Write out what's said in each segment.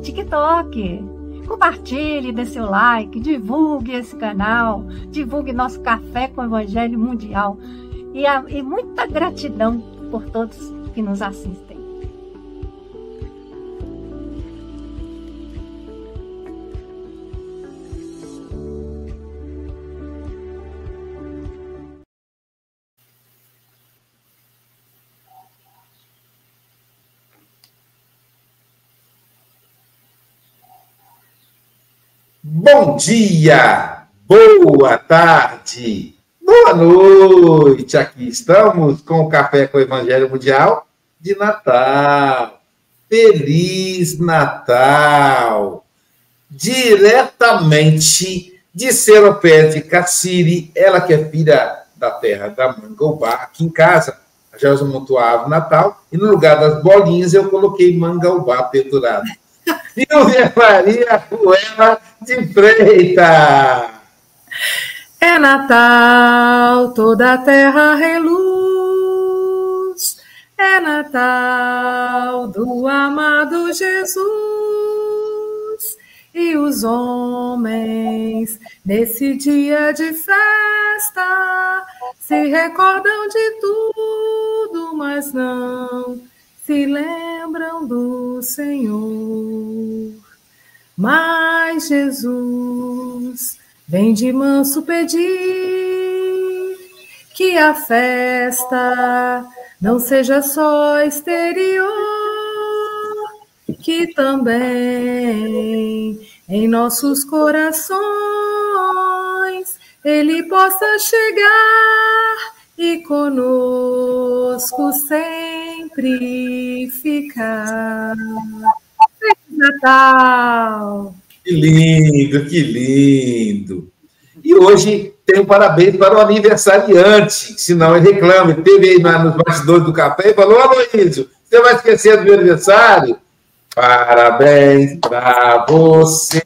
TikTok. Compartilhe, dê seu like, divulgue esse canal, divulgue nosso Café com o Evangelho Mundial. E, a, e muita gratidão por todos que nos assistem. Bom dia, boa tarde, boa noite. Aqui estamos com o Café com o Evangelho Mundial de Natal. Feliz Natal! Diretamente de Seropé de Cassiri, ela que é filha da terra da Mangaubá, aqui em casa. A Gelsa montou a árvore Natal e no lugar das bolinhas eu coloquei Mangaubá pendurado. Silvia Maria Ruela de Freitas. É Natal, toda a terra reluz. É Natal do amado Jesus. E os homens, nesse dia de festa, se recordam de tudo, mas não se lembram do Senhor. Mas Jesus vem de manso pedir que a festa não seja só exterior, que também em nossos corações ele possa chegar e conosco sempre ficar. Feliz Natal! Que lindo, que lindo! E hoje um parabéns para o aniversariante, senão ele reclama. Ele teve aí nos bastidores do café e falou: Aloysio, você vai esquecer do meu aniversário? Parabéns para você,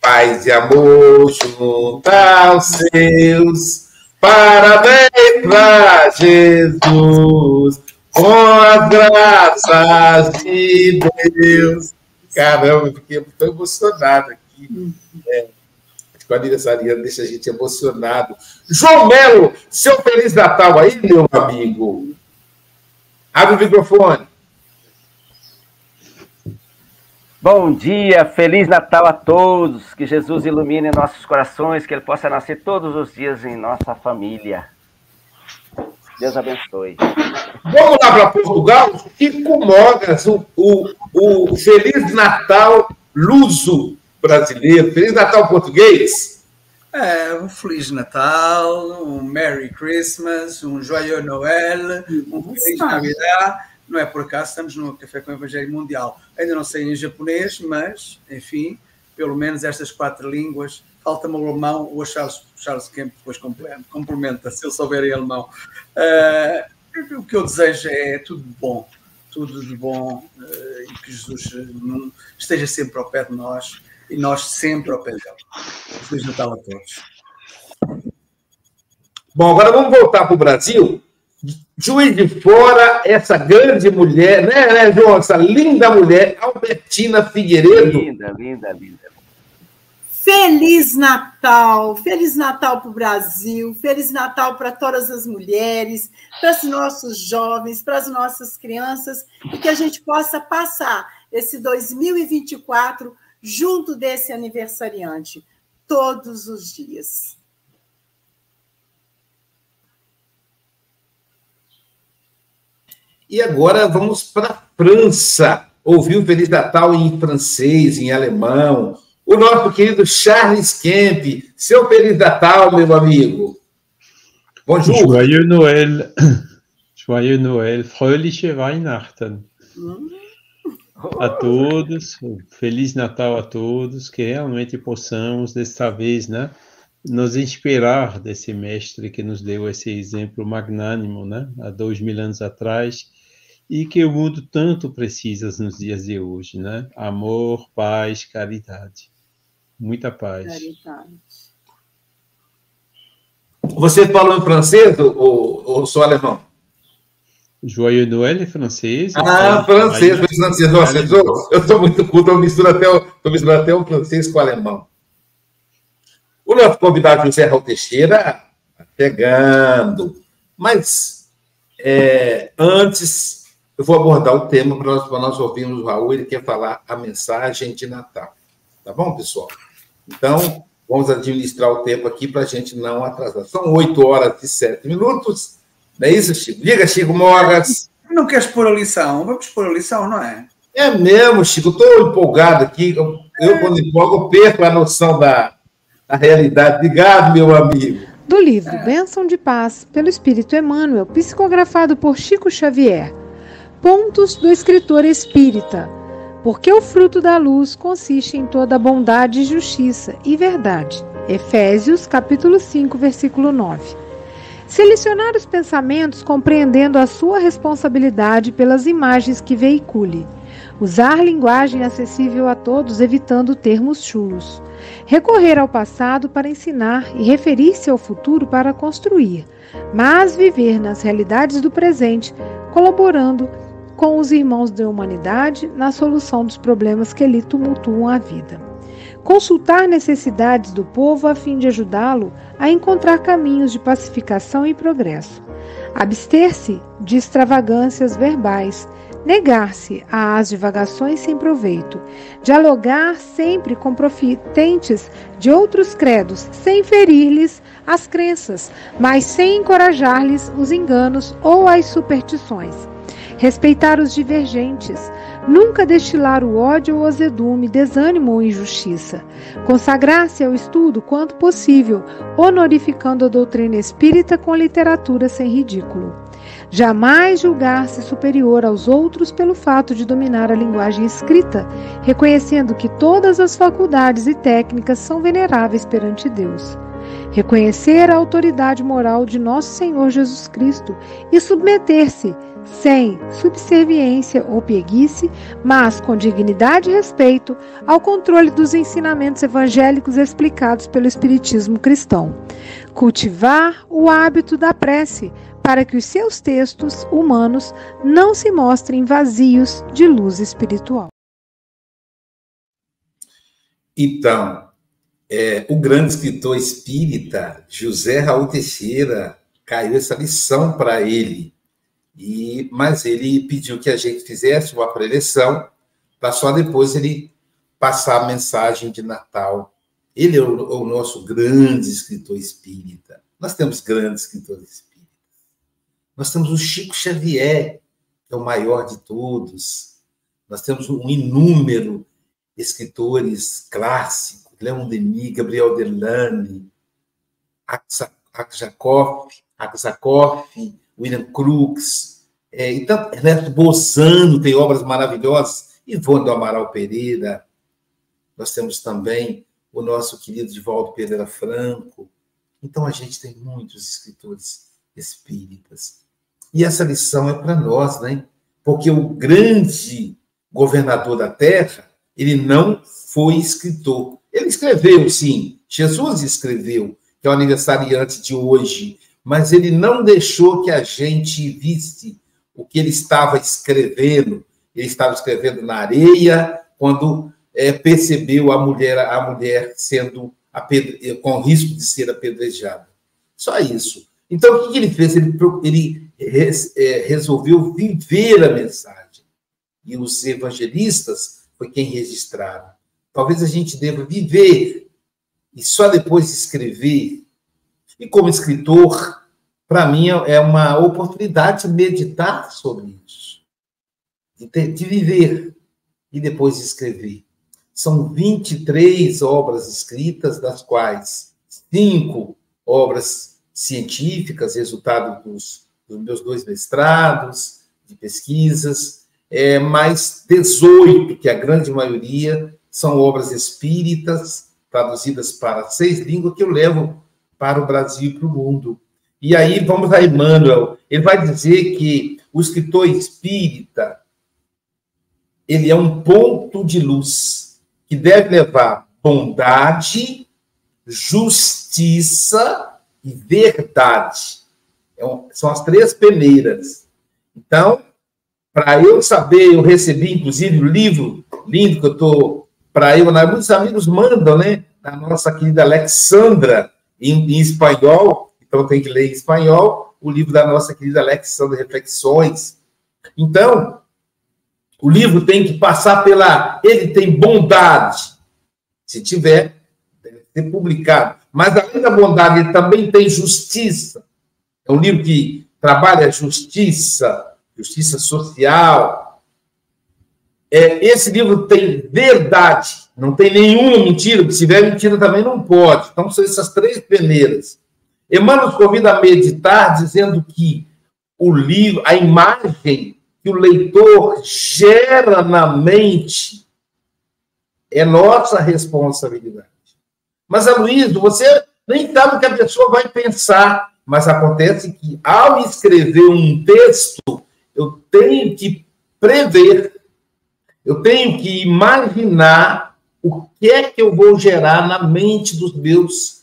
paz e amor junto aos seus. Parabéns para Jesus, com as graças de Deus. Caramba, fiquei muito emocionado aqui. É, o aniversariante deixa a gente emocionado. João Melo, seu Feliz Natal aí, meu amigo. Abre o microfone. Bom dia, Feliz Natal a todos. Que Jesus ilumine nossos corações, que Ele possa nascer todos os dias em nossa família. Deus abençoe. Vamos lá para Portugal. Chico Mogas, o, o, o Feliz Natal luso brasileiro. Feliz Natal português. É, um Feliz Natal, um Merry Christmas, um Joyeux Noël, um Feliz Navidad não é por acaso, estamos no Café com o Evangelho Mundial. Ainda não sei em japonês, mas, enfim, pelo menos estas quatro línguas. Falta-me o alemão, o Charles, Charles Kemp depois complementa, se eu souber em alemão. Uh, o que eu desejo é tudo de bom, tudo de bom, uh, e que Jesus esteja sempre ao pé de nós e nós sempre ao pé dele. Feliz Natal a todos. Bom, agora vamos voltar para o Brasil Juiz de Fora, essa grande mulher, né, né, João? Essa linda mulher, Albertina Figueiredo. Linda, linda, linda. Feliz Natal, Feliz Natal para o Brasil, Feliz Natal para todas as mulheres, para os nossos jovens, para as nossas crianças, e que a gente possa passar esse 2024 junto desse aniversariante, todos os dias. E agora vamos para a França, ouvir o Feliz Natal em francês, em alemão. O nosso querido Charles Kemp. Seu Feliz Natal, meu amigo. Bonjour. Joyeux Noël. Joyeux Noël, fröhliche Weihnachten. A todos, Feliz Natal a todos, que realmente possamos, desta vez, né, nos inspirar desse mestre que nos deu esse exemplo magnânimo, né, há dois mil anos atrás, e que o mundo tanto precisa nos dias de hoje, né? Amor, paz, caridade. Muita paz. Caridade. Você falou em francês ou, ou só alemão? Joyeux Noël é francês. Ah, francês, aí, francês. Nossa, eu estou muito culto, eu misturo até, o, misturo até o francês com o alemão. O nosso convidado José Raul Teixeira, pegando. Mas, é, antes, eu vou abordar o tema para nós, para nós ouvirmos o Raul. Ele quer falar a mensagem de Natal. Tá bom, pessoal? Então, vamos administrar o tempo aqui para a gente não atrasar. São oito horas e sete minutos. Não é isso, Chico? Diga, Chico Mogas. Não queres pôr a lição? Vamos pôr a lição, não é? É mesmo, Chico. Estou empolgado aqui. Eu, eu, quando empolgo, perco a noção da, da realidade. Obrigado, meu amigo. Do livro é. Bênção de Paz, pelo Espírito Emmanuel, psicografado por Chico Xavier. Pontos do escritor espírita. Porque o fruto da luz consiste em toda bondade, justiça e verdade. Efésios, capítulo 5, versículo 9. Selecionar os pensamentos compreendendo a sua responsabilidade pelas imagens que veicule. Usar linguagem acessível a todos, evitando termos chulos. Recorrer ao passado para ensinar e referir-se ao futuro para construir, mas viver nas realidades do presente, colaborando com os irmãos da humanidade na solução dos problemas que lhe tumultuam a vida. Consultar necessidades do povo a fim de ajudá-lo a encontrar caminhos de pacificação e progresso, abster-se de extravagâncias verbais, negar-se às divagações sem proveito, dialogar sempre com profitentes de outros credos, sem ferir-lhes as crenças, mas sem encorajar-lhes os enganos ou as superstições. Respeitar os divergentes, Nunca destilar o ódio ou azedume, desânimo ou injustiça. Consagrar-se ao estudo quanto possível, honorificando a doutrina espírita com literatura sem ridículo. Jamais julgar-se superior aos outros pelo fato de dominar a linguagem escrita, reconhecendo que todas as faculdades e técnicas são veneráveis perante Deus reconhecer a autoridade moral de nosso Senhor Jesus Cristo e submeter-se sem subserviência ou pieguice, mas com dignidade e respeito ao controle dos ensinamentos evangélicos explicados pelo Espiritismo cristão. Cultivar o hábito da prece para que os seus textos humanos não se mostrem vazios de luz espiritual. Então, é, o grande escritor espírita José Raul Teixeira caiu essa lição para ele e, mas ele pediu que a gente fizesse uma preleção para só depois ele passar a mensagem de Natal. Ele é o, o, nosso grande escritor espírita. Nós temos grandes escritores espíritas. Nós temos o Chico Xavier, que é o maior de todos. Nós temos um inúmero escritores clássicos, Leon Denis, Gabriel Delane, Aksakoff, Aksakoff, William Crookes, é, então, Ernesto Bozano tem obras maravilhosas, Ivone do Amaral Pereira, nós temos também o nosso querido Divaldo Pereira Franco. Então, a gente tem muitos escritores espíritas. E essa lição é para nós, né? Porque o grande governador da terra, ele não foi escritor. Ele escreveu, sim. Jesus escreveu, que é o aniversariante de hoje mas ele não deixou que a gente visse o que ele estava escrevendo. Ele estava escrevendo na areia quando é, percebeu a mulher, a mulher sendo apedre... com risco de ser apedrejada. Só isso. Então, o que ele fez? Ele, ele é, resolveu viver a mensagem. E os evangelistas foi quem registraram. Talvez a gente deva viver e só depois escrever e como escritor, para mim é uma oportunidade de meditar sobre isso, de, ter, de viver e depois escrever. São 23 obras escritas, das quais cinco obras científicas, resultado dos dos meus dois mestrados de pesquisas, é, mas 18, que a grande maioria são obras espíritas, traduzidas para seis línguas, que eu levo para o Brasil e para o mundo. E aí vamos a Emmanuel. Ele vai dizer que o escritor espírita ele é um ponto de luz que deve levar bondade, justiça e verdade. É são as três peneiras. Então, para eu saber, eu recebi, inclusive, o um livro lindo que eu estou para eu, né? muitos amigos mandam, né? A nossa querida Alexandra, em, em espanhol, então tem que ler em espanhol, o livro da nossa querida Alexandra, Reflexões. Então, o livro tem que passar pela. Ele tem bondade. Se tiver, deve ser publicado. Mas, além da bondade, ele também tem justiça. É um livro que trabalha justiça, justiça social. É, esse livro tem verdade, não tem nenhuma mentira, se tiver mentira também não pode. Então, são essas três peneiras. Emmanuel nos convida a meditar, dizendo que o livro, a imagem que o leitor gera na mente é nossa responsabilidade. Mas, Aloysio, você nem sabe o que a pessoa vai pensar, mas acontece que, ao escrever um texto, eu tenho que prever, eu tenho que imaginar o que é que eu vou gerar na mente dos meus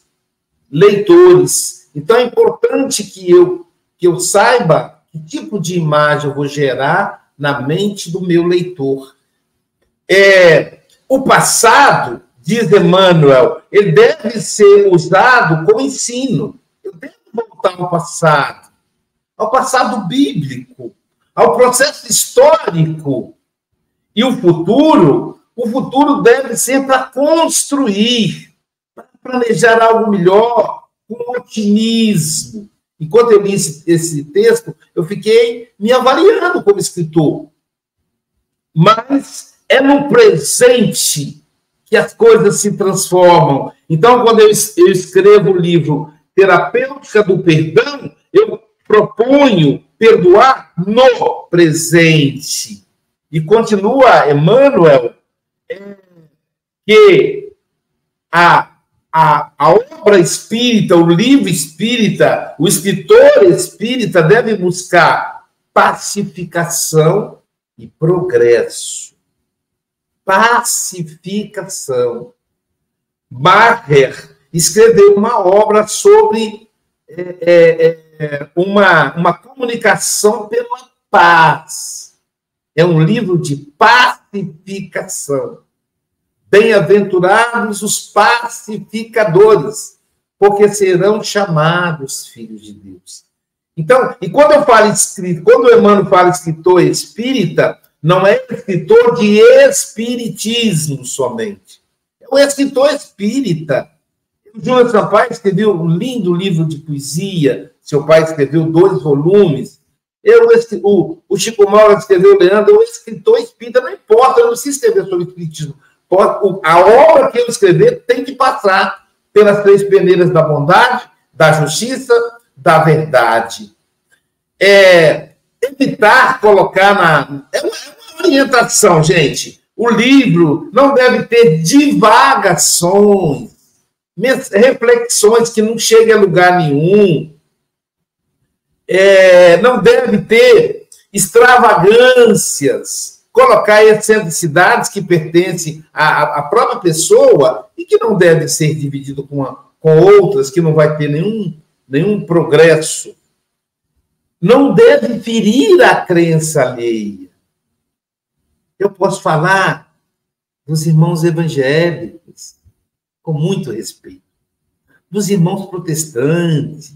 leitores. Então, é importante que eu, que eu saiba que tipo de imagem eu vou gerar na mente do meu leitor. É, o passado, diz Emmanuel, ele deve ser usado como ensino. Eu devo voltar ao passado, ao passado bíblico, ao processo histórico. E o futuro, o futuro deve ser para construir, planejar algo melhor, com otimismo, Enquanto eu li esse, esse texto, eu fiquei me avaliando como escritor. Mas é no presente que as coisas se transformam. Então, quando eu, eu escrevo o livro Terapêutica do Perdão, eu proponho perdoar no presente. E continua Emmanuel é, que a a, a obra espírita, o livro espírita, o escritor espírita deve buscar pacificação e progresso. Pacificação. Barrer escreveu uma obra sobre é, é, é, uma, uma comunicação pela paz. É um livro de pacificação. Bem-aventurados os pacificadores, porque serão chamados filhos de Deus. Então, e quando eu falo escrito, quando o Emmanuel fala escritor espírita, não é escritor de espiritismo somente. É um escritor espírita. O Júlio Sampaio escreveu um lindo livro de poesia. Seu pai escreveu dois volumes. Eu, o, o Chico Mauro escreveu Leandro, é um escritor espírita, não importa, eu não preciso escrever sobre espiritismo a obra que eu escrever tem que passar pelas três peneiras da bondade, da justiça, da verdade. É, evitar colocar na. É uma, é orientação, gente. O livro não deve ter divagações, reflexões que não cheguem a lugar nenhum. É, não deve ter extravagâncias colocar excentricidades que pertencem à, à, própria pessoa e que não devem ser divididas com, com outras, que não vai ter nenhum, nenhum progresso. Não deve ferir a crença alheia. Eu posso falar dos irmãos evangélicos, com muito respeito, dos irmãos protestantes,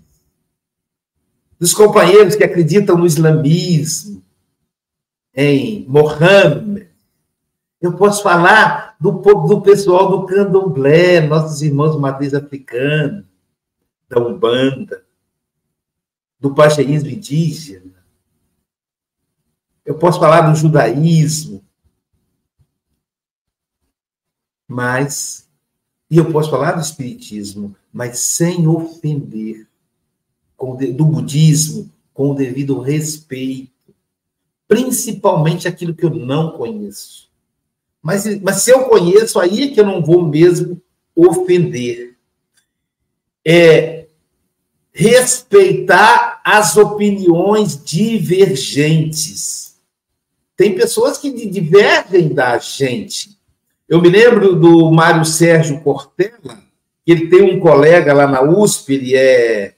dos companheiros que acreditam no islamismo, em Mohammed. Eu posso falar do, do pessoal do candomblé, nossos irmãos de matriz africana, da Umbanda, do pacheísmo indígena. Eu posso falar do judaísmo, mas e eu posso falar do espiritismo, mas sem ofender, do budismo, com o devido respeito, principalmente aquilo que eu não conheço. Mas, mas se eu conheço, aí é que eu não vou mesmo ofender. É respeitar as opiniões divergentes. Tem pessoas que divergem da gente. Eu me lembro do Mário Sérgio Cortella, que ele tem um colega lá na USP, ele é.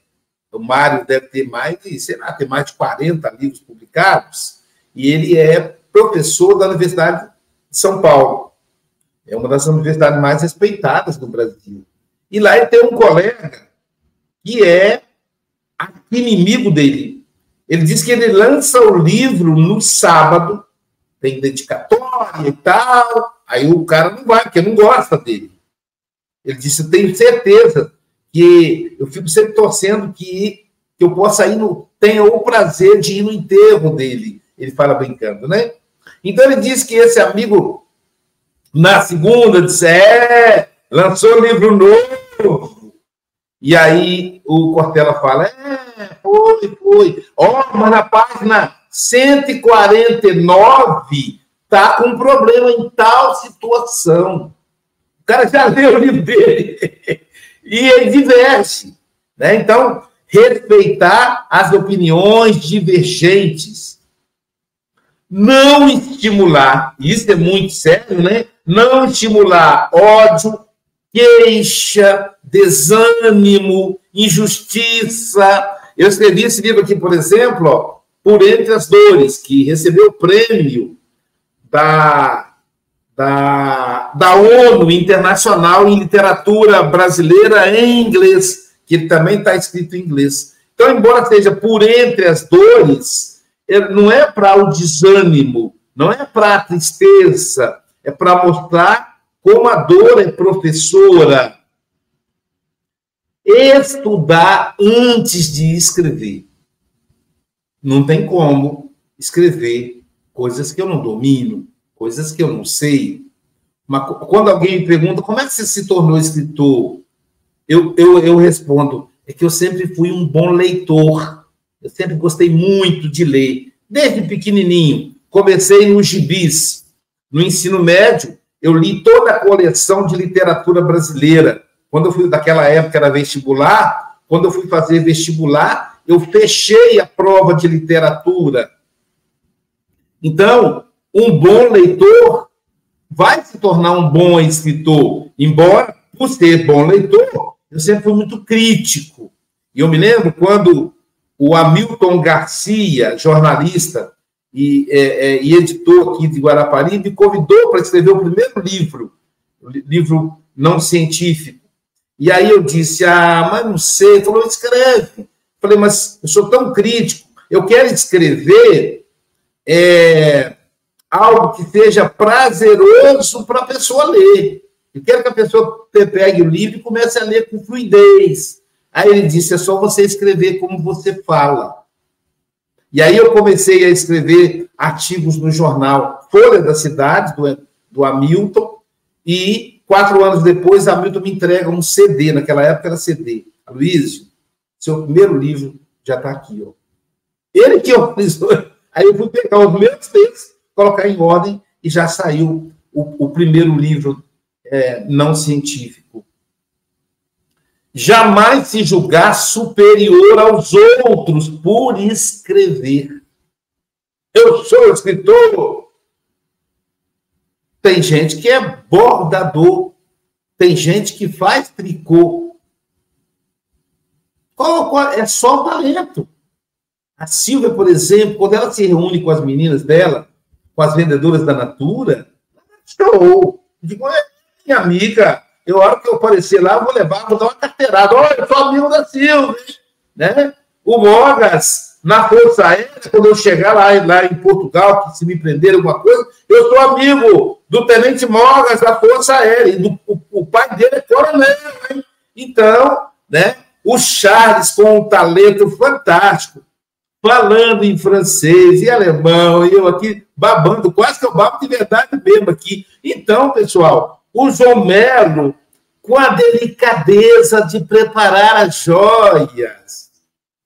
O Mário deve ter mais de, sei lá, tem mais de 40 livros publicados, e ele é professor da Universidade de São Paulo. É uma das universidades mais respeitadas do Brasil. E lá ele tem um colega que é inimigo dele. Ele diz que ele lança o livro no sábado, tem dedicatória e tal, aí o cara não vai, porque não gosta dele. Ele disse: Eu tenho certeza que eu fico sempre torcendo que, que eu possa ir no. tenha o prazer de ir no enterro dele. Ele fala brincando, né? Então ele disse que esse amigo, na segunda, disse: É, lançou livro novo. E aí o Cortella fala: É, foi, foi. Ó, oh, mas na página 149 tá com um problema em tal situação. O cara já leu o livro dele e ele diverge. Né? Então, respeitar as opiniões divergentes. Não estimular, isso é muito sério, né? Não estimular ódio, queixa, desânimo, injustiça. Eu escrevi esse livro aqui, por exemplo, ó, Por Entre as Dores, que recebeu o prêmio da da, da ONU Internacional em Literatura Brasileira em inglês, que também está escrito em inglês. Então, embora seja por entre as dores, não é para o desânimo, não é para a tristeza, é para mostrar como a dor é professora. Estudar antes de escrever. Não tem como escrever coisas que eu não domino coisas que eu não sei. Mas quando alguém me pergunta como é que você se tornou escritor, eu, eu, eu respondo: é que eu sempre fui um bom leitor. Eu sempre gostei muito de ler, desde pequenininho. Comecei nos gibis. No ensino médio, eu li toda a coleção de literatura brasileira. Quando eu fui, daquela época era vestibular, quando eu fui fazer vestibular, eu fechei a prova de literatura. Então, um bom leitor vai se tornar um bom escritor, embora, por ser bom leitor, eu sempre fui muito crítico. E eu me lembro quando o Hamilton Garcia, jornalista e, é, é, e editor aqui de Guarapari, me convidou para escrever o primeiro livro, livro não científico. E aí eu disse, ah, mas não sei. Ele falou, escreve. Falei, mas eu sou tão crítico, eu quero escrever é, algo que seja prazeroso para a pessoa ler. Eu quero que a pessoa pegue o livro e comece a ler com fluidez. Aí ele disse: é só você escrever como você fala. E aí eu comecei a escrever artigos no jornal Folha da Cidade, do, do Hamilton, e quatro anos depois, Hamilton me entrega um CD, naquela época era CD. Luiz, seu primeiro livro já está aqui. Ó. Ele que fiz. Aí eu fui pegar os meus textos colocar em ordem e já saiu o, o primeiro livro é, não científico. Jamais se julgar superior aos outros por escrever. Eu sou escritor. Tem gente que é bordador, tem gente que faz tricô. Qual, qual, é só o talento. A Silvia, por exemplo, quando ela se reúne com as meninas dela, com as vendedoras da Natura, show. Digo, é, minha amiga, eu, a hora que eu aparecer lá, vou levar, vou dar uma carteirada. Olha, eu sou amigo da Silvia, né? O Mogas, na Força Aérea, quando eu chegar lá, lá em Portugal, que se me prender alguma coisa, eu sou amigo do Tenente Mogas da Força Aérea, do, o, o pai dele é coronel, hein? Então, né? O Charles, com um talento fantástico, falando em francês e alemão, e eu aqui babando, quase que eu babo de verdade mesmo aqui. Então, pessoal, o João Melo, com a delicadeza de preparar as joias,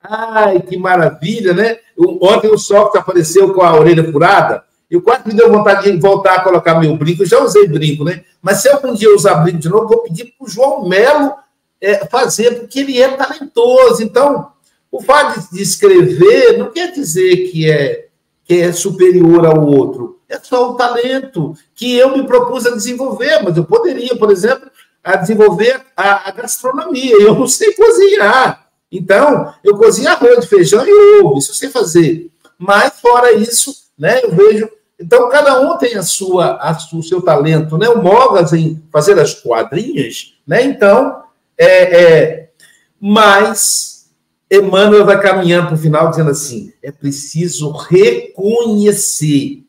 Ai, que maravilha, né? Ontem o Sócrates apareceu com a orelha furada. Eu quase me deu vontade de voltar a colocar meu brinco. Eu já usei brinco, né? Mas se algum dia eu usar brinco de novo, vou pedir para o João Melo é, fazer, porque ele é talentoso. Então, o fato de escrever não quer dizer que é, que é superior ao outro. É só o talento que eu me propus a desenvolver, mas eu poderia, por exemplo, a desenvolver a, a gastronomia. Eu não sei cozinhar. Então, eu cozinho arroz, feijão e ovo, isso eu sei fazer. Mas, fora isso, né, eu vejo. Então, cada um tem a sua, a, o seu talento, né? O Mogas em fazer as quadrinhas, né? Então, é, é, mas Emmanuel vai caminhando para o final dizendo assim: é preciso reconhecer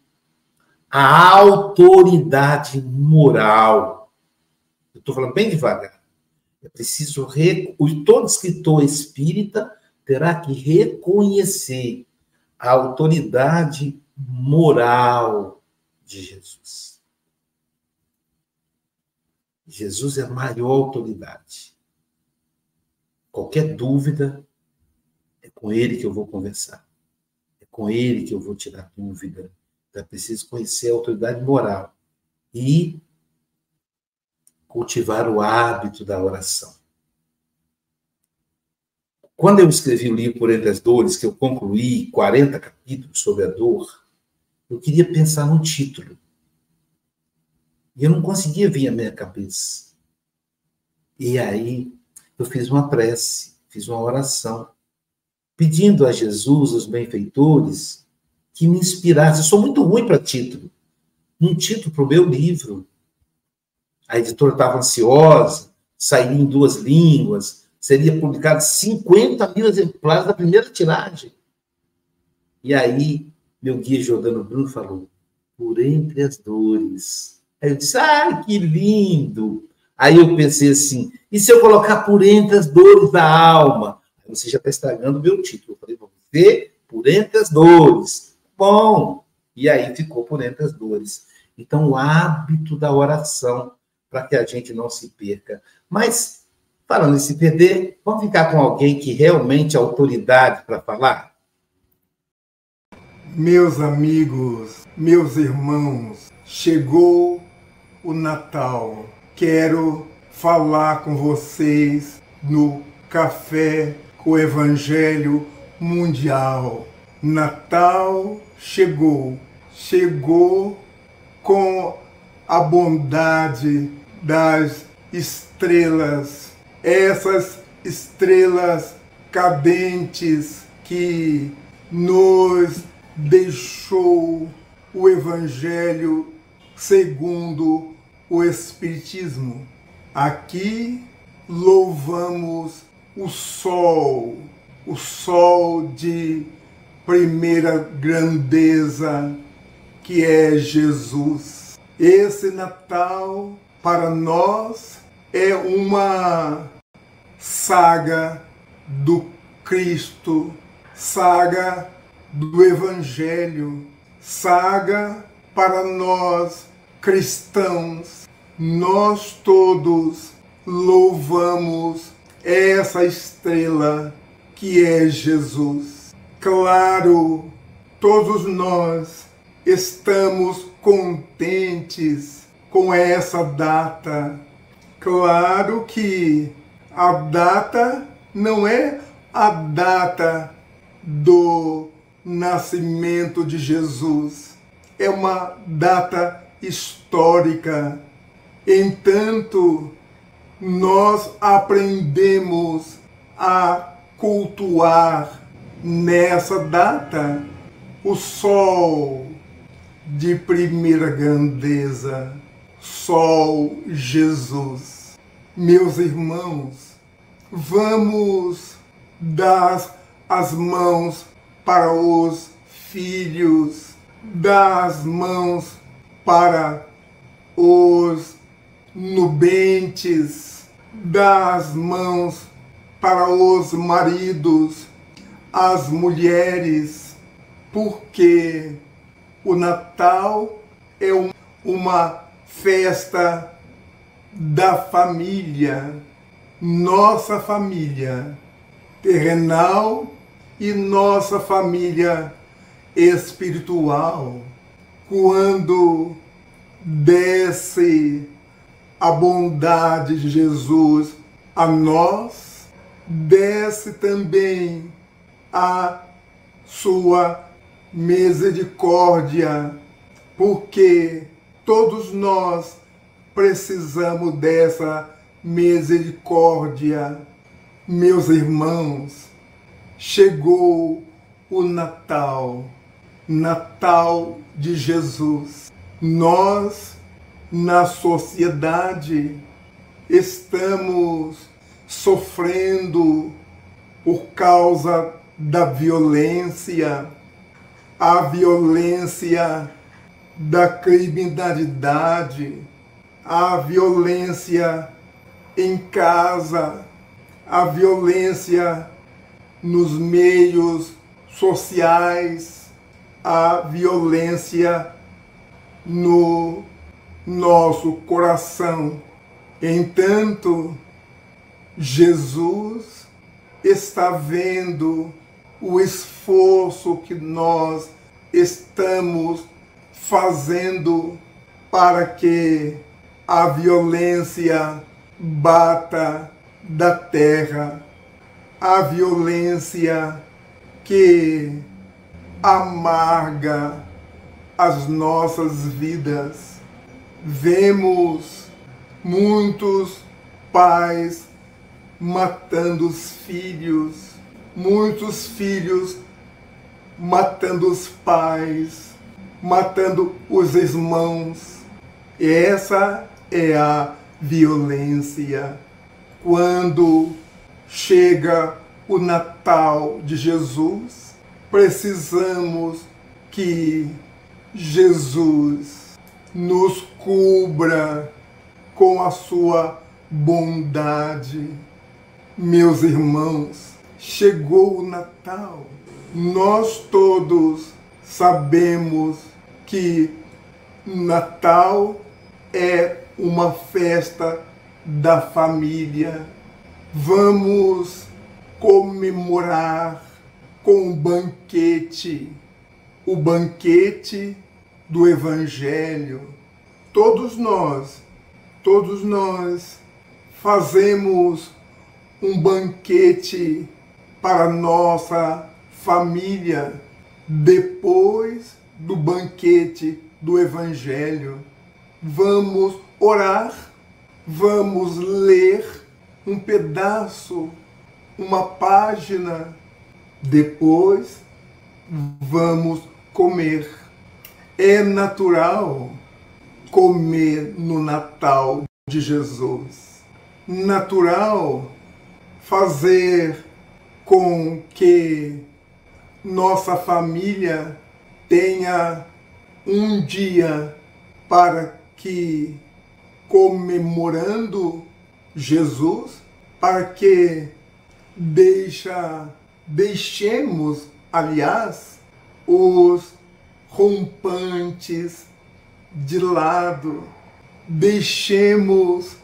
a autoridade moral. Eu estou falando bem devagar. É preciso. Re... Todo escritor espírita terá que reconhecer a autoridade moral de Jesus. Jesus é a maior autoridade. Qualquer dúvida, é com ele que eu vou conversar. É com ele que eu vou tirar dúvida. É preciso conhecer a autoridade moral. E cultivar o hábito da oração. Quando eu escrevi o livro Por Entre as Dores, que eu concluí 40 capítulos sobre a dor, eu queria pensar num título. E eu não conseguia vir à minha cabeça. E aí eu fiz uma prece, fiz uma oração, pedindo a Jesus, os benfeitores, que me inspirasse. Eu sou muito ruim para título. Um título para o meu livro a editora estava ansiosa, sairia em duas línguas, seria publicado 50 mil exemplares da primeira tiragem. E aí, meu guia Jordano Bruno falou, por entre as dores. Aí eu disse, ai, que lindo! Aí eu pensei assim, e se eu colocar por entre as dores da alma? Você já está estragando o meu título. Eu falei, vamos ver por entre as dores. Bom, e aí ficou por entre as dores. Então, o hábito da oração para que a gente não se perca. Mas, falando em se perder, vamos ficar com alguém que realmente é autoridade para falar? Meus amigos, meus irmãos, chegou o Natal. Quero falar com vocês no Café com o Evangelho Mundial. Natal chegou, chegou com a bondade das estrelas, essas estrelas cadentes que nos deixou o Evangelho segundo o Espiritismo. Aqui louvamos o sol, o sol de primeira grandeza que é Jesus. Esse Natal para nós é uma saga do Cristo, saga do Evangelho, saga para nós cristãos. Nós todos louvamos essa estrela que é Jesus. Claro, todos nós estamos contentes com essa data. Claro que a data não é a data do nascimento de Jesus, é uma data histórica. Entanto, nós aprendemos a cultuar nessa data o sol, de primeira grandeza, Sol Jesus. Meus irmãos, vamos dar as mãos para os filhos, dar as mãos para os nubentes, dar as mãos para os maridos, as mulheres, porque o Natal é um, uma festa da família, nossa família terrenal e nossa família espiritual. Quando desce a bondade de Jesus a nós, desce também a sua misericórdia, porque todos nós precisamos dessa misericórdia. Meus irmãos, chegou o Natal, Natal de Jesus. Nós, na sociedade, estamos sofrendo por causa da violência, a violência da criminalidade, a violência em casa, a violência nos meios sociais, a violência no nosso coração. Entanto, Jesus está vendo o esforço que nós estamos fazendo para que a violência bata da terra, a violência que amarga as nossas vidas. Vemos muitos pais matando os filhos, muitos filhos matando os pais, matando os irmãos. Essa é a violência. Quando chega o Natal de Jesus, precisamos que Jesus nos cubra com a sua bondade. Meus irmãos, chegou o Natal. Nós todos sabemos que Natal é uma festa da família. Vamos comemorar com um banquete, o banquete do Evangelho. Todos nós, todos nós fazemos um banquete para nossa família depois do banquete do Evangelho. Vamos orar, vamos ler um pedaço, uma página, depois vamos comer. É natural comer no Natal de Jesus. Natural fazer com que nossa família tenha um dia para que comemorando Jesus, para que deixa, deixemos, aliás, os rompantes de lado, deixemos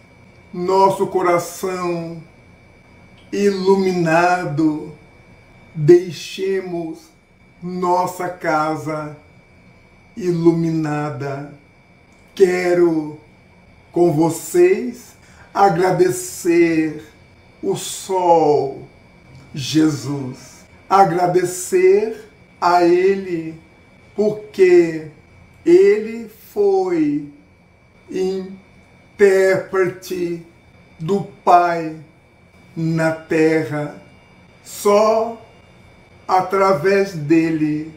nosso coração iluminado, deixemos nossa casa iluminada. Quero com vocês agradecer o sol, Jesus, agradecer a Ele, porque Ele foi intérprete do Pai na terra. Só através dele,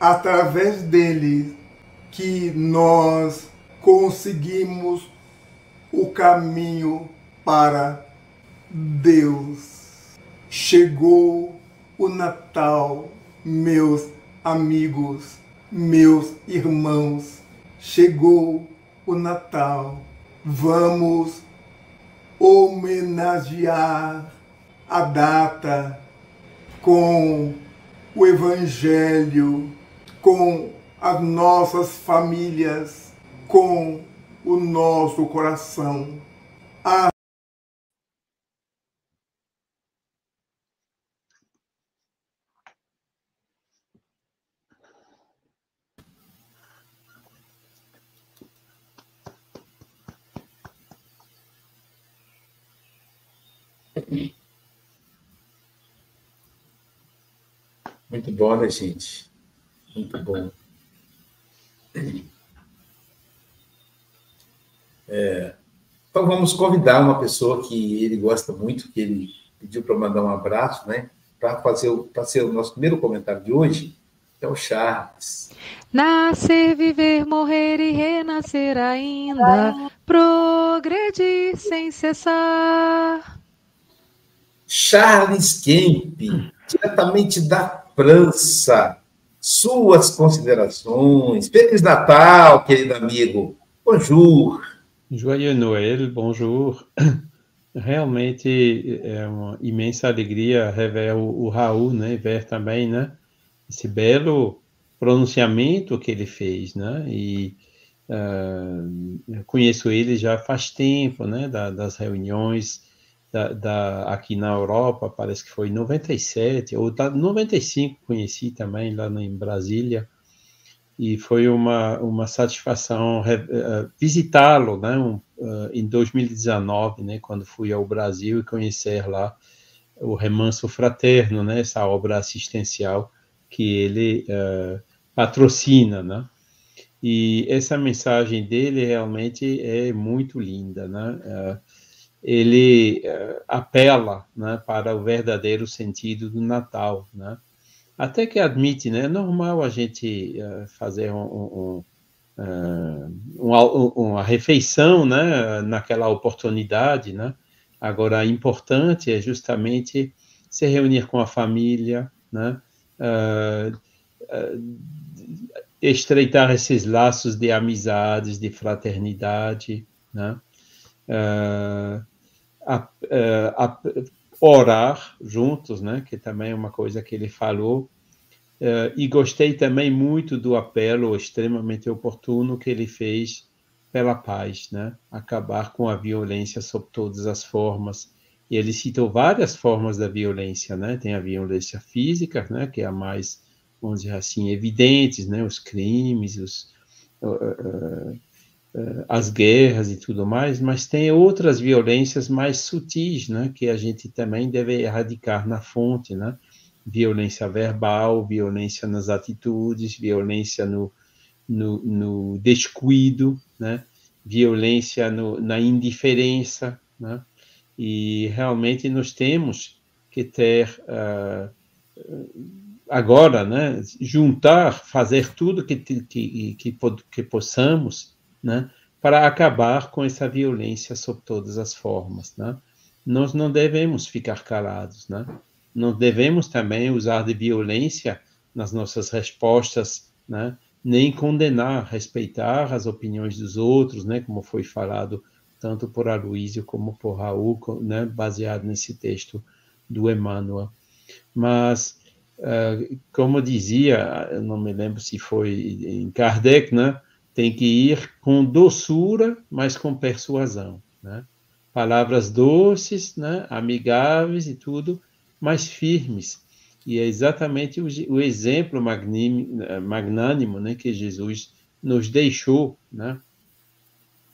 através dele, que nós conseguimos o caminho para Deus. Chegou o Natal, meus amigos, meus irmãos. Chegou o Natal. Vamos homenagear a data com o Evangelho, com as nossas famílias, com o nosso coração. A Né, gente? Muito bom. É, então vamos convidar uma pessoa que ele gosta muito, que ele pediu para mandar um abraço, né? Para fazer para ser o nosso primeiro comentário de hoje, é o Charles. Nascer, viver, morrer e renascer ainda, progredir sem cessar. Charles Kemp, diretamente da França. Suas considerações. Feliz Natal, querido amigo. Bonjour. Joyeux Noël, bonjour. Realmente é uma imensa alegria rever o, Raul, né? Ver também, né? Esse belo pronunciamento que ele fez, né? E uh, conheço ele já faz tempo, né? Da, das reuniões da, da, aqui na Europa, parece que foi em 97, ou tá, 95 conheci também lá em Brasília, e foi uma, uma satisfação uh, visitá-lo, né? Um, uh, em 2019, né? Quando fui ao Brasil e conhecer lá o Remanso Fraterno, né? Essa obra assistencial que ele uh, patrocina, né? E essa mensagem dele realmente é muito linda, né? Uh, ele uh, apela, né, para o verdadeiro sentido do Natal, né? Até que admite, né? É normal a gente fazer um, um, uma, uma refeição, né? Naquela oportunidade, né? Agora, importante é justamente se reunir com a família, né? uh, uh, estreitar esses laços de amizades, de fraternidade, né? Uh, a, a, orar juntos, né? Que também é uma coisa que ele falou. e gostei também muito do apelo extremamente oportuno que ele fez pela paz, né? Acabar com a violência sob todas as formas, e ele citou várias formas da violência, né? Tem a violência física, né? Que é a mais, vamos dizer assim, evidentes, né? Os crimes, os, uh, uh, as guerras e tudo mais, mas tem outras violências mais sutis, né? Que a gente também deve erradicar na fonte, né? Violência verbal, violência nas atitudes, violência no, no, no descuido, né? Violência no, na indiferença, né? E realmente nós temos que ter uh, agora, né, juntar, fazer tudo que, que, que, que possamos, né, para acabar com essa violência sob todas as formas, né? Nós não devemos ficar calados, né? Não devemos também usar de violência nas nossas respostas, né? Nem condenar, respeitar as opiniões dos outros, né? Como foi falado tanto por Aloísio como por Raul, né, baseado nesse texto do Emmanuel. Mas, uh, como dizia, não me lembro se foi em Kardec, né, tem que ir com doçura, mas com persuasão. Né? Palavras doces, né, amigáveis e tudo, mas firmes. E é exatamente o, o exemplo magnânimo né, que Jesus nos deixou, né?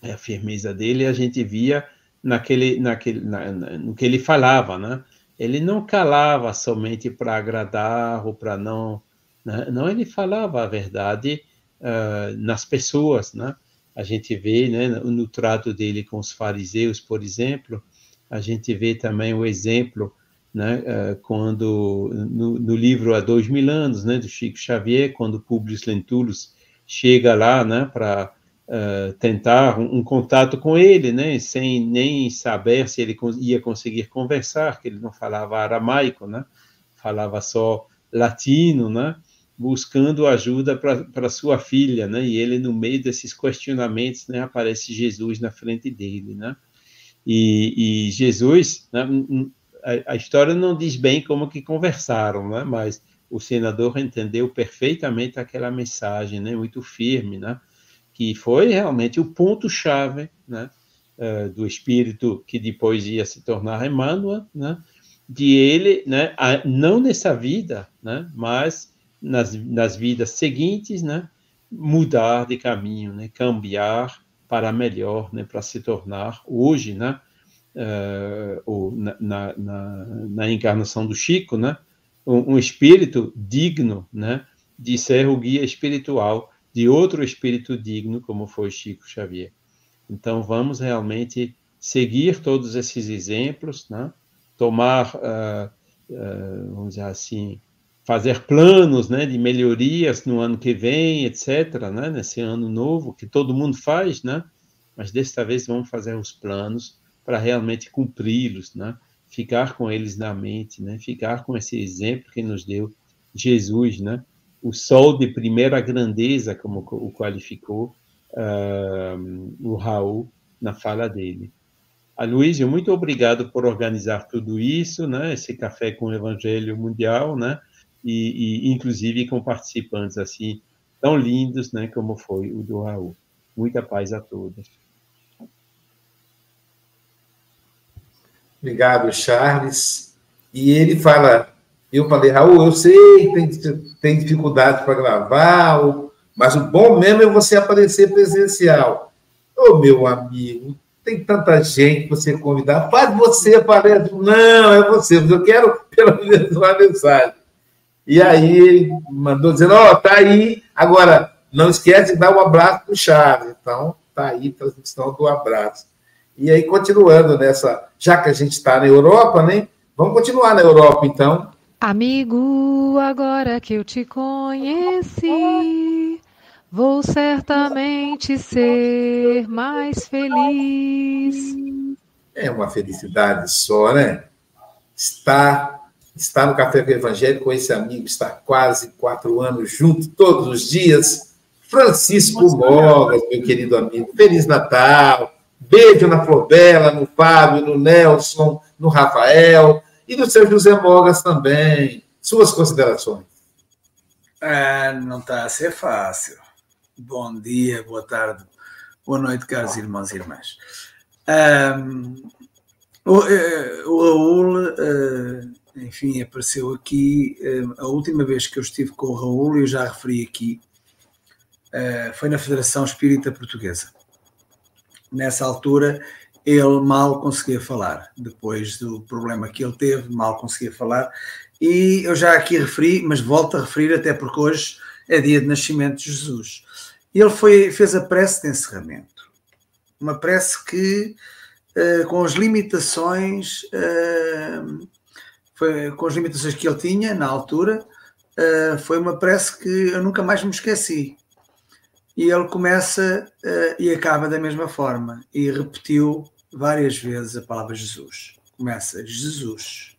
a firmeza dele, a gente via naquele, naquele, na, no que ele falava, né? Ele não calava somente para agradar ou para não, né? não, ele falava a verdade uh, nas pessoas, né? A gente vê, né, no trato dele com os fariseus, por exemplo, a gente vê também o exemplo, né, uh, quando no, no, livro há dois mil anos, né, do Chico Xavier, quando Publius Lentulus chega lá, né, para uh, tentar um, um, contato com ele, né, sem nem saber se ele ia conseguir conversar, que ele não falava aramaico, né, falava só latino, né, buscando ajuda para sua filha, né, e ele no meio desses questionamentos, né, aparece Jesus na frente dele, né, e, e Jesus, né, a, a, história não diz bem como que conversaram, né, mas o senador entendeu perfeitamente aquela mensagem, né, muito firme, né, que foi realmente o ponto-chave né, uh, do espírito que depois ia se tornar Emmanuel, né, de ele, né, não nessa vida, né, mas nas, nas vidas seguintes, né, mudar de caminho, né, cambiar para melhor, né, para se tornar hoje, né, uh, ou na, na, na, na, encarnação do Chico, né? Um, um, espírito digno, né? De ser o guia espiritual de outro espírito digno, como foi Chico Xavier. Então, vamos realmente seguir todos esses exemplos, né? Tomar, uh, uh, vamos dizer assim, fazer planos né, de melhorias no ano que vem, etc., né, nesse ano novo, que todo mundo faz, né, mas desta vez vamos fazer os planos para realmente cumpri-los, né, ficar com eles na mente, né, ficar com esse exemplo que nos deu Jesus, né, o sol de primeira grandeza, como o qualificou uh, o Raul na fala dele. Aloysio, muito obrigado por organizar tudo isso, né, esse café com o Evangelho Mundial, né, e, e, inclusive com participantes assim tão lindos, né, como foi o do Raul. Muita paz a todos. Obrigado, Charles. E ele fala, eu falei, Raul, eu sei que tem, tem dificuldade para gravar, mas o bom mesmo é você aparecer presencial. Ô, meu amigo, tem tanta gente que você convidar, faz você aparecer. Não, é você, eu quero pelo menos uma mensagem. E aí ele mandou dizendo, ó, oh, tá aí. Agora, não esquece de dar um abraço pro Charles. Então, tá aí a transmissão do abraço. E aí, continuando nessa, já que a gente está na Europa, né? Vamos continuar na Europa, então. Amigo, agora que eu te conheci, vou certamente ser mais feliz. É uma felicidade só, né? Estar está no Café com o Evangelho com esse amigo, está quase quatro anos junto, todos os dias. Francisco Mogas, meu querido amigo, Feliz Natal. Beijo na Flobela, no Fábio, no Nelson, no Rafael e no seu José Mogas também. Suas considerações. É, não está a ser fácil. Bom dia, boa tarde, boa noite, caros irmãos e irmãs. Um, o, eh, o Raul uh, enfim, apareceu aqui. Eh, a última vez que eu estive com o Raul, eu já referi aqui, eh, foi na Federação Espírita Portuguesa. Nessa altura, ele mal conseguia falar. Depois do problema que ele teve, mal conseguia falar. E eu já aqui referi, mas volto a referir, até porque hoje é dia de nascimento de Jesus. Ele foi, fez a prece de encerramento. Uma prece que, uh, com as limitações. Foi, com as limitações que ele tinha na altura, uh, foi uma prece que eu nunca mais me esqueci. E ele começa uh, e acaba da mesma forma. E repetiu várias vezes a palavra Jesus. Começa Jesus.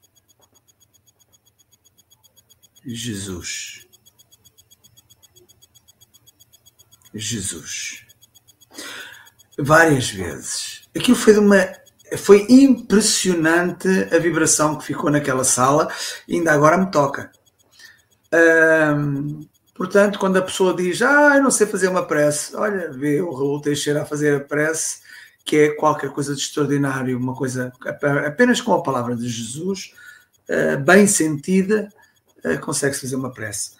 Jesus. Jesus. Várias vezes. Aquilo foi de uma foi impressionante a vibração que ficou naquela sala, ainda agora me toca. portanto, quando a pessoa diz, ah, eu não sei fazer uma prece, olha, vê o Raul Teixeira a fazer a prece, que é qualquer coisa de extraordinário, uma coisa apenas com a palavra de Jesus, uh, bem sentida, uh, consegue-se fazer uma prece.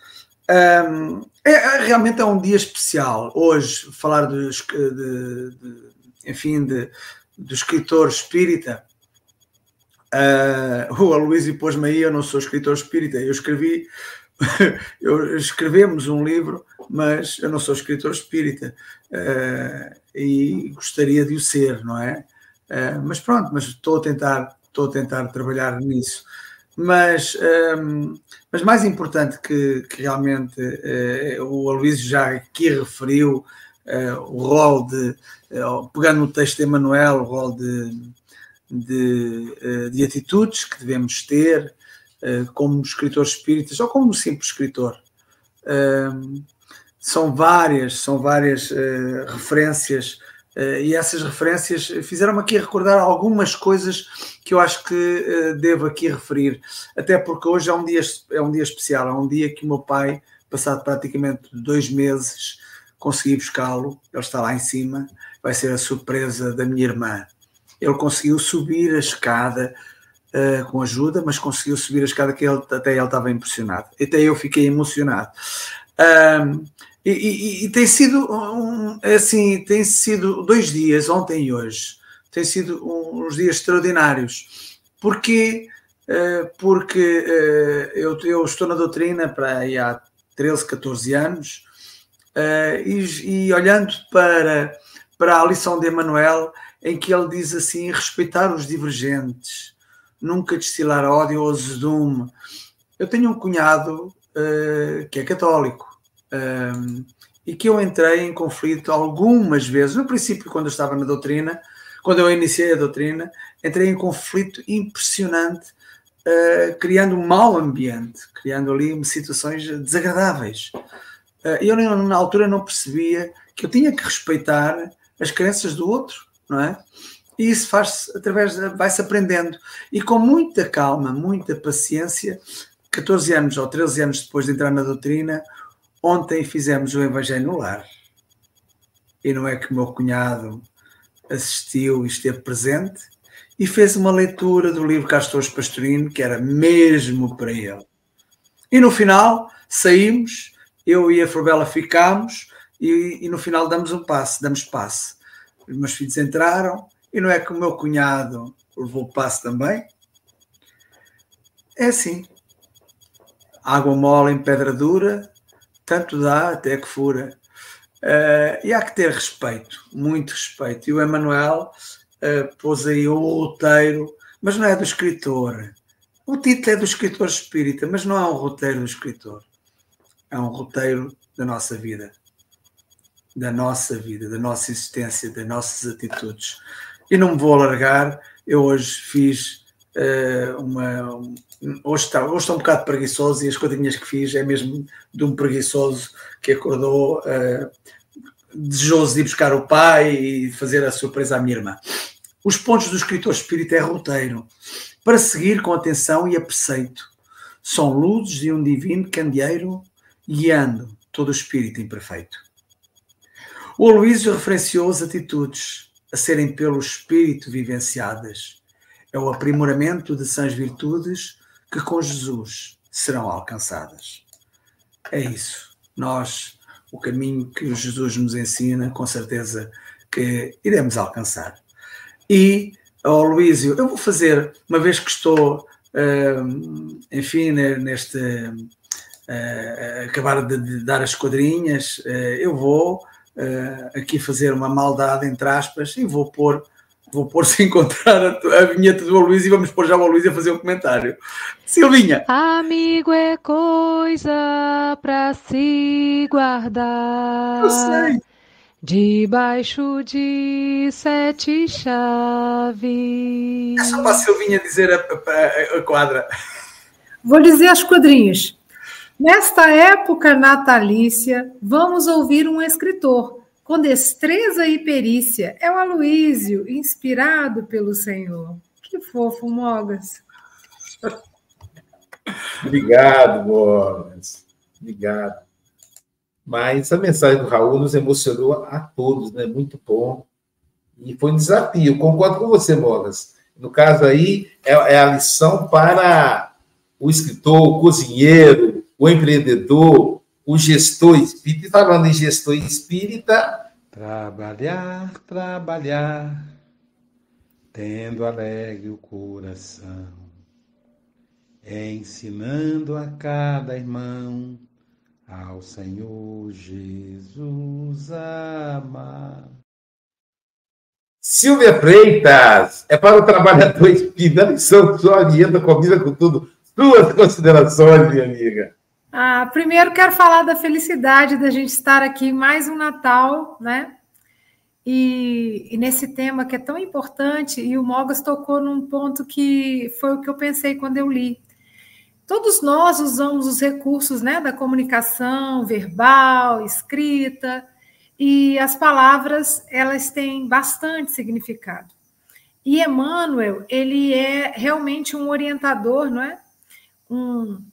Um, é, é, realmente é um dia especial. Hoje, falar de, de, de enfim, de, do escritor espírita. Uh, o Aloysio pôs-me aí, eu não sou escritor espírita, eu escrevi, eu, escrevemos um livro, mas eu não sou escritor espírita uh, e gostaria de o ser, não é? Uh, mas pronto, mas estou a tentar, estou a tentar trabalhar nisso. Mas, um, mas mais importante que, que realmente o Aloysio já aqui referiu o rol de eh, pegando no texto de Emanuel, o rol de, de, eh, de, atitudes que devemos ter eh, como escritores espíritas ou como simples escritor. São várias, são várias referências e essas referências fizeram-me aqui recordar algumas coisas que eu acho que devo aqui referir, até porque hoje é um dia, é um dia especial, é um dia que o meu pai, passado praticamente dois meses, consegui buscá-lo, ele está lá em cima, vai ser a surpresa da minha irmã. Ele conseguiu subir a escada uh, com ajuda, mas conseguiu subir a escada que ele, até ele estava impressionado. Até eu fiquei emocionado. Um, e, e, e, tem sido um, assim, tem sido dois dias, ontem e hoje, Tem sido uns dias extraordinários. Porquê? Uh, porque uh, eu, eu, estou na doutrina para aí há 13, 14 anos uh, e, e, olhando para, para a lição de Emanuel, em que ele diz assim: respeitar os divergentes, nunca destilar ódio ou azedume. Eu tenho um cunhado que é católico e que eu entrei em conflito algumas vezes. No princípio, quando eu estava na doutrina, quando eu iniciei a doutrina, entrei em conflito impressionante, uh, criando um mau ambiente, criando ali situações desagradáveis. Uh, eu, na altura, não percebia que eu tinha que respeitar as crenças do outro, não é? E isso faz através, vai-se aprendendo. E com muita calma, muita paciência, 14 anos ou 13 anos depois de entrar na doutrina, Ontem fizemos o Evangelho no Lar. E não é que o meu cunhado assistiu e esteve presente e fez uma leitura do livro Castores Pastorino, que era mesmo para ele. E no final saímos, eu e a Forbela ficámos e, e no final damos um passe, damos passe. Os meus filhos entraram e não é que o meu cunhado levou o passe também? É assim. Água mole em pedra dura, tanto dá até que fura. Uh, e há que ter respeito, muito respeito. E o Emanuel uh, pôs aí o roteiro, mas não é do escritor. O título é do escritor espírita, mas não é um roteiro do escritor. É um roteiro da nossa vida. Da nossa vida, da nossa existência, das nossas atitudes. E não me vou alargar, eu hoje fiz uh, uma, hoje está, hoje está um bocado preguiçoso e as coisinhas que fiz é mesmo de um preguiçoso que acordou uh, desejoso de ir buscar o pai e fazer a surpresa à minha irmã. Os pontos do escritor espírita é roteiro, para seguir com atenção e apreceito. São luzes de um divino candeeiro guiando todo o espírito imperfeito. O Aloísio referenciou as atitudes a serem pelo espírito vivenciadas. É o aprimoramento de sãs virtudes que com Jesus serão alcançadas. É isso. Nós, o caminho que Jesus nos ensina, com certeza que iremos alcançar. E, ao Luísio, eu vou fazer, uma vez que estou, uh, enfim, neste. Uh, acabar de, de, dar as quadrinhas, uh, eu vou aqui fazer uma maldade, entre aspas, e vou pôr vou pôr se encontrar a, a vinheta do Luís e vamos pôr já o Luís a fazer um comentário. Silvinha. Amigo é coisa para se guardar. Eu sei. Debaixo de sete chaves. É só para a Silvinha dizer a, a, a quadra. Vou dizer as quadrinhas. Nesta época natalícia, vamos ouvir um escritor com destreza e perícia. É o Aloísio, inspirado pelo Senhor. Que fofo, Mogas. Obrigado, Mogas. Obrigado. Mas a mensagem do Raul nos emocionou a todos, né? Muito bom. E foi um desafio. Concordo com você, Mogas. No caso aí, é, é a lição para o escritor, o cozinheiro, o empreendedor, o gestor espírita, e falando em gestor espírita. Trabalhar, trabalhar, tendo alegre o coração, ensinando a cada irmão ao Senhor Jesus amar. Silvia Freitas, é para o trabalhador espírita, lição só orienta, combina com tudo. Suas considerações, minha amiga. Ah, primeiro quero falar da felicidade da gente estar aqui mais um Natal, né? E, e, nesse tema que é tão importante, e o Mogas tocou num ponto que foi o que eu pensei quando eu li. Todos nós usamos os recursos né, da comunicação verbal, escrita, e as palavras elas têm bastante significado. E Emmanuel, ele é realmente um orientador, não é? Um,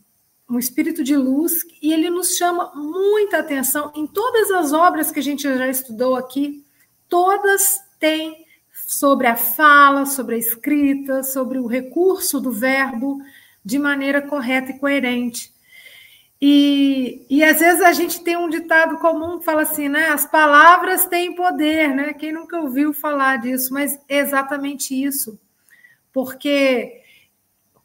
um espírito de luz, e ele nos chama muita atenção em todas as obras que a gente já estudou aqui, todas têm sobre a fala, sobre a escrita, sobre o recurso do verbo de maneira correta e coerente. E, e às vezes a gente tem um ditado comum que fala assim, né? As palavras têm poder, né? Quem nunca ouviu falar disso, mas é exatamente isso. Porque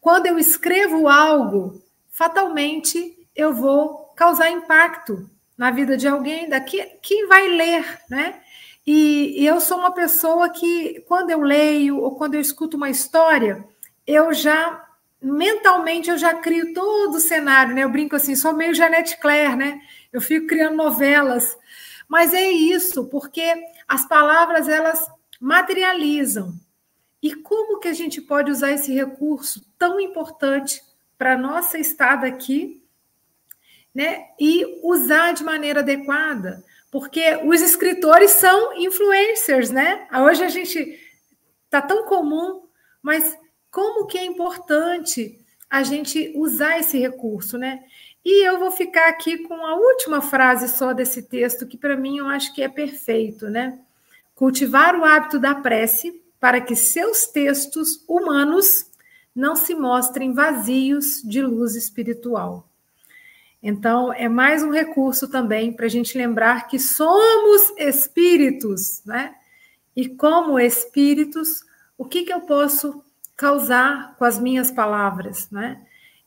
quando eu escrevo algo, fatalmente eu vou causar impacto na vida de alguém daqui que vai ler, né? E, e eu sou uma pessoa que, quando eu leio ou quando eu escuto uma história, eu já mentalmente eu já crio todo o cenário, né? Eu brinco assim, sou meio Janete Claire, né? Eu fico criando novelas. Mas é isso, porque as palavras elas materializam. E como que a gente pode usar esse recurso tão importante para nossa estada aqui, né? E usar de maneira adequada, porque os escritores são influencers, né? Hoje a gente tá tão comum, mas como que é importante a gente usar esse recurso, né? E eu vou ficar aqui com a última frase só desse texto, que para mim eu acho que é perfeito, né? Cultivar o hábito da prece para que seus textos humanos não se mostrem vazios de luz espiritual. Então, é mais um recurso também para a gente lembrar que somos espíritos, né? E como espíritos, o que, que eu posso causar com as minhas palavras, né?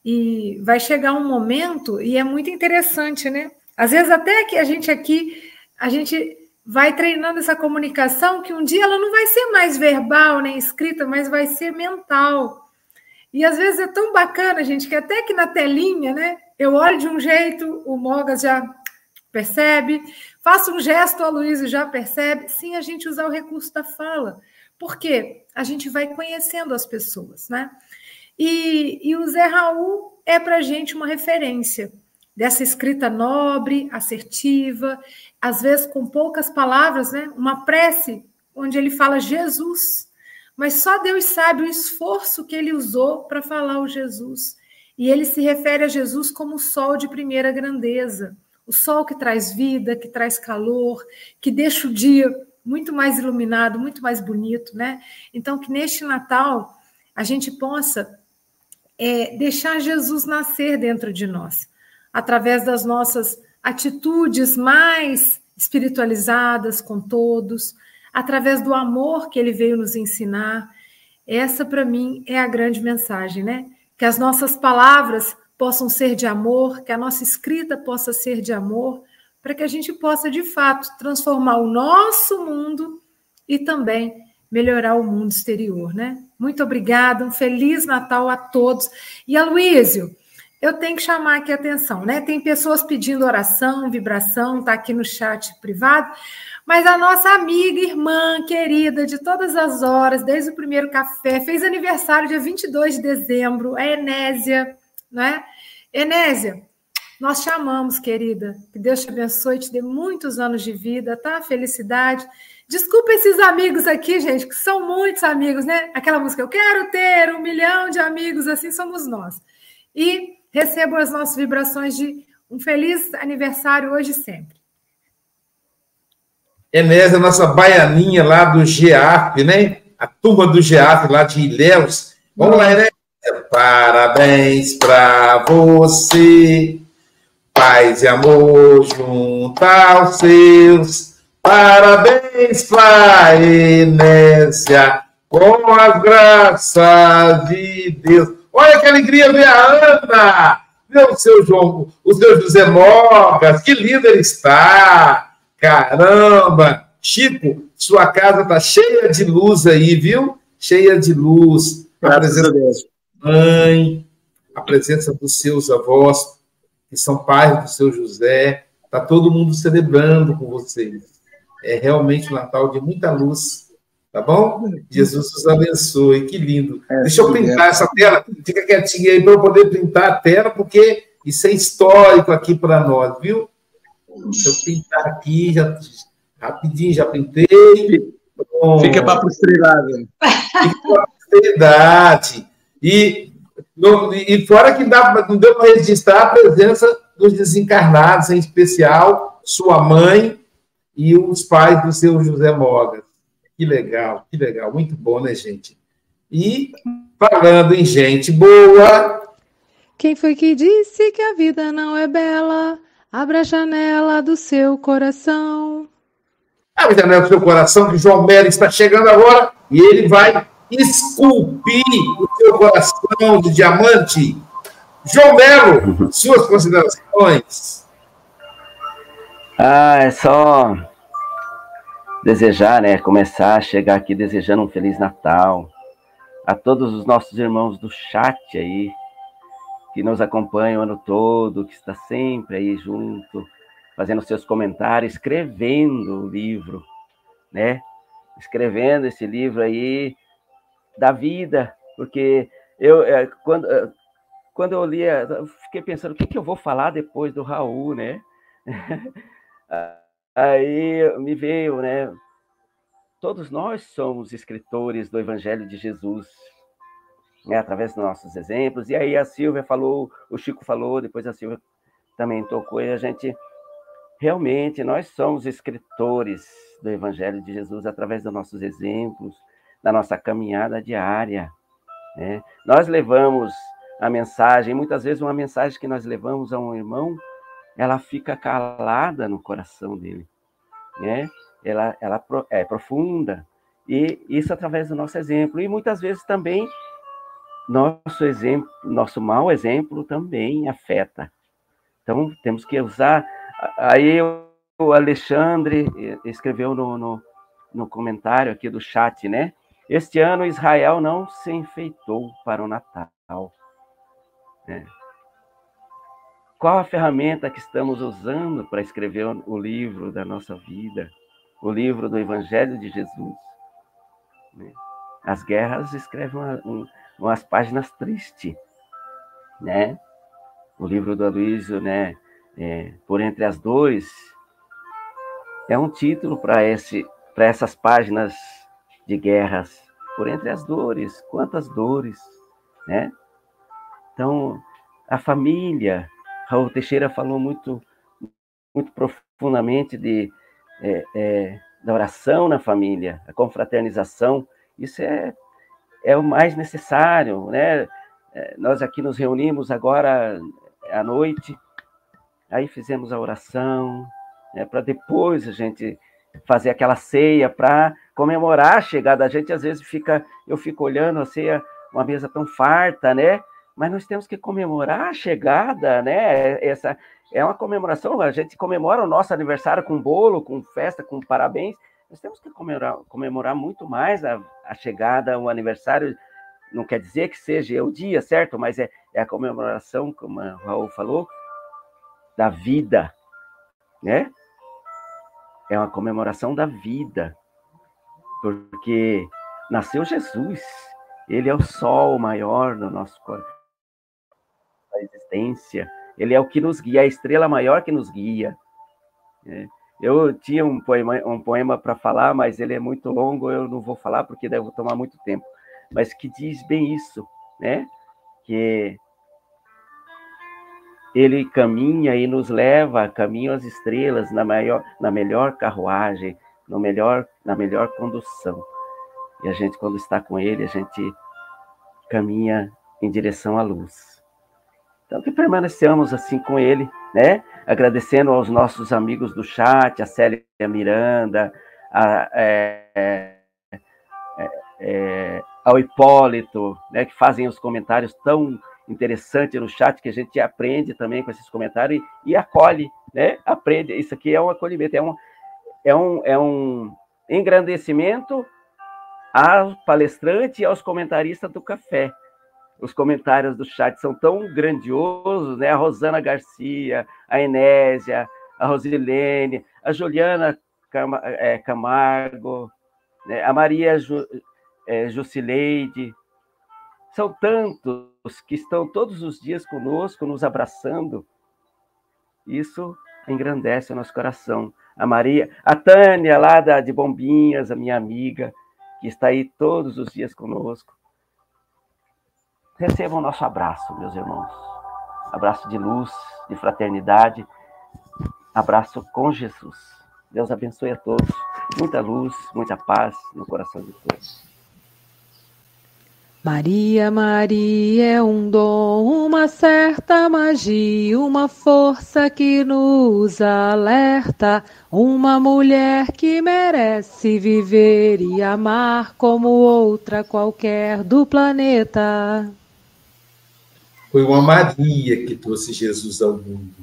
E vai chegar um momento, e é muito interessante, né? Às vezes, até que a gente aqui, a gente vai treinando essa comunicação, que um dia ela não vai ser mais verbal nem escrita, mas vai ser mental. E às vezes é tão bacana, gente, que até que na telinha, né? Eu olho de um jeito, o Mogas já percebe, faço um gesto, a Luísa já percebe. Sim, a gente usar o recurso da fala. Porque a gente vai conhecendo as pessoas, né? E, e o Zé Raul é para a gente uma referência dessa escrita nobre, assertiva, às vezes com poucas palavras, né? Uma prece onde ele fala Jesus, mas só Deus sabe o esforço que ele usou para falar o Jesus. E ele se refere a Jesus como o sol de primeira grandeza, o sol que traz vida, que traz calor, que deixa o dia muito mais iluminado, muito mais bonito, né? Então, que neste Natal a gente possa é, deixar Jesus nascer dentro de nós, através das nossas atitudes mais espiritualizadas com todos, através do amor que ele veio nos ensinar. Essa, para mim, é a grande mensagem, né? Que as nossas palavras possam ser de amor, que a nossa escrita possa ser de amor, para que a gente possa, de fato, transformar o nosso mundo e também melhorar o mundo exterior, né? Muito obrigada, um feliz Natal a todos. E Aloísio, eu tenho que chamar aqui a atenção, né? Tem pessoas pedindo oração, vibração, tá aqui no chat privado, mas a nossa amiga, irmã, querida, de todas as horas, desde o primeiro café, fez aniversário dia 22 de dezembro, a Enésia, né? Enésia, nós chamamos, querida. Que Deus te abençoe, te dê muitos anos de vida, tá? Felicidade. Desculpa esses amigos aqui, gente, que são muitos amigos, né? Aquela música, eu quero ter um milhão de amigos, assim somos nós. E recebo as nossas vibrações de um feliz aniversário hoje e sempre. Enésia, nossa baianinha lá do GEAF, né? A turma do GEAF lá de Ilhéus. Vamos lá, Enésia. Parabéns para você paz e amor junto aos seus. Parabéns para Enésia, com as graças de Deus. Olha que alegria ver a Ana, o seu João, o seu José Mogas, que lindo ele está. Caramba! Chico, sua casa está cheia de luz aí, viu? Cheia de luz. A presença da mãe, a presença dos seus avós, que são pais do seu José. Está todo mundo celebrando com vocês. É realmente um Natal de muita luz. Tá bom? Jesus os abençoe. Que lindo. É, Deixa eu printar é. essa tela. Fica quietinho aí para eu poder printar a tela, porque isso é histórico aqui para nós, viu? Deixa eu pintar aqui, já, rapidinho, já pintei. Fica para a posteridade. Fica para a posteridade. E no, e fora que dá, não deu para registrar a presença dos desencarnados, em especial sua mãe e os pais do seu José Mogas. Que legal, que legal, muito bom, né, gente? E falando em gente boa, Quem foi que disse que a vida não é bela? Abra a janela do seu coração. Abre a janela do seu coração, que João Melo está chegando agora e ele vai esculpir o seu coração de diamante. João Melo, suas considerações. Ah, é só desejar, né? Começar a chegar aqui desejando um Feliz Natal a todos os nossos irmãos do chat aí, que nos acompanham o ano todo, que está sempre aí junto, fazendo seus comentários, escrevendo o livro, né? Escrevendo esse livro aí da vida, porque eu é, quando é, quando eu li, eu fiquei pensando o que, que eu vou falar depois do Raul, né? Aí me veio, né? Todos nós somos escritores do Evangelho de Jesus, né, através dos nossos exemplos. E aí a Silvia falou, o Chico falou, depois a Silvia também tocou, e a gente realmente nós somos escritores do Evangelho de Jesus através dos nossos exemplos, da nossa caminhada diária. Né? Nós levamos a mensagem, muitas vezes uma mensagem que nós levamos a um irmão, ela fica calada no coração dele, né? ela, ela é profunda, e isso através do nosso exemplo. E muitas vezes também nosso exemplo, nosso mau exemplo também afeta. Então temos que usar. Aí o Alexandre escreveu no, no, no comentário aqui do chat, né? Este ano Israel não se enfeitou para o Natal. É. Qual a ferramenta que estamos usando para escrever o livro da nossa vida? o livro do Evangelho de Jesus. Né? As guerras escrevem uma, um, umas páginas tristes, né? O livro do Aloysio, né? É, Por Entre as Dores, é um título para esse, para essas páginas de guerras. Por Entre as Dores, quantas dores, né? Então, a família, Raul Teixeira falou muito, muito profundamente de é, é, da oração na família, a confraternização, isso é, é o mais necessário, né? É, nós aqui nos reunimos agora à noite, aí fizemos a oração, né, para depois a gente fazer aquela ceia para comemorar a chegada. A gente às vezes fica, eu fico olhando a ceia, uma mesa tão farta, né? Mas nós temos que comemorar a chegada, né? Essa, é uma comemoração, a gente comemora o nosso aniversário com bolo, com festa, com parabéns. Nós temos que comemorar, comemorar muito mais a, a chegada, o aniversário. Não quer dizer que seja o dia, certo? Mas é, é a comemoração, como o Raul falou, da vida, né? É uma comemoração da vida, porque nasceu Jesus, ele é o sol maior do nosso coração, existência ele é o que nos guia, a estrela maior que nos guia. É. Eu tinha um poema, um poema para falar, mas ele é muito longo, eu não vou falar porque deve tomar muito tempo. Mas que diz bem isso, né? Que ele caminha e nos leva caminho às estrelas na maior, na melhor carruagem, no melhor, na melhor condução. E a gente quando está com ele, a gente caminha em direção à luz. Então, que permanecemos assim com ele, né? Agradecendo aos nossos amigos do chat, a Célia Miranda, a, é, é, é, ao Hipólito, né, que fazem os comentários tão interessantes no chat, que a gente aprende também com esses comentários e, e acolhe, né? Aprende. Isso aqui é um acolhimento, é um, é um, é um engrandecimento ao palestrante e aos comentaristas do café os comentários do chat são tão grandiosos, né? A Rosana Garcia, a Enésia, a Rosilene, a Juliana é, Camargo, né? a Maria Ju, é, Jusileide. São tantos que estão todos os dias conosco, nos abraçando. Isso engrandece o nosso coração. A Maria, a Tânia, lá da, de Bombinhas, a minha amiga, que está aí todos os dias conosco. Recebam nosso abraço, meus irmãos. Abraço de luz, de fraternidade. Abraço com Jesus. Deus abençoe a todos. Muita luz, muita paz no coração de todos. Maria, Maria é um dom, uma certa magia, uma força que nos alerta, uma mulher que merece viver e amar como outra qualquer do planeta. Foi uma Maria que trouxe Jesus ao mundo.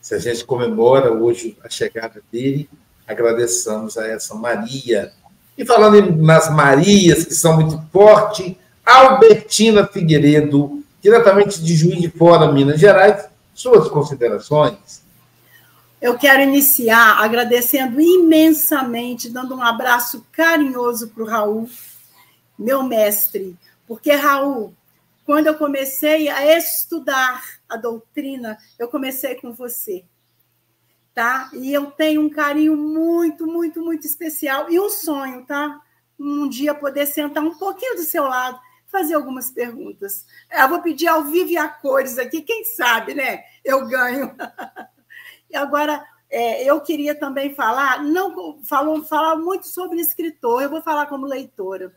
Se a gente comemora hoje a chegada dele, agradecemos a essa Maria. E falando nas Marias, que são muito fortes, Albertina Figueiredo, diretamente de Juiz de Fora, Minas Gerais, suas considerações. Eu quero iniciar agradecendo imensamente, dando um abraço carinhoso para o Raul, meu mestre, porque, Raul, quando eu comecei a estudar a doutrina, eu comecei com você. Tá? E eu tenho um carinho muito, muito, muito especial e um sonho, tá? Um dia poder sentar um pouquinho do seu lado fazer algumas perguntas. Eu vou pedir ao vivo e a cores aqui, quem sabe, né? Eu ganho. e agora, é, eu queria também falar, não falou, falar muito sobre escritor, eu vou falar como leitora.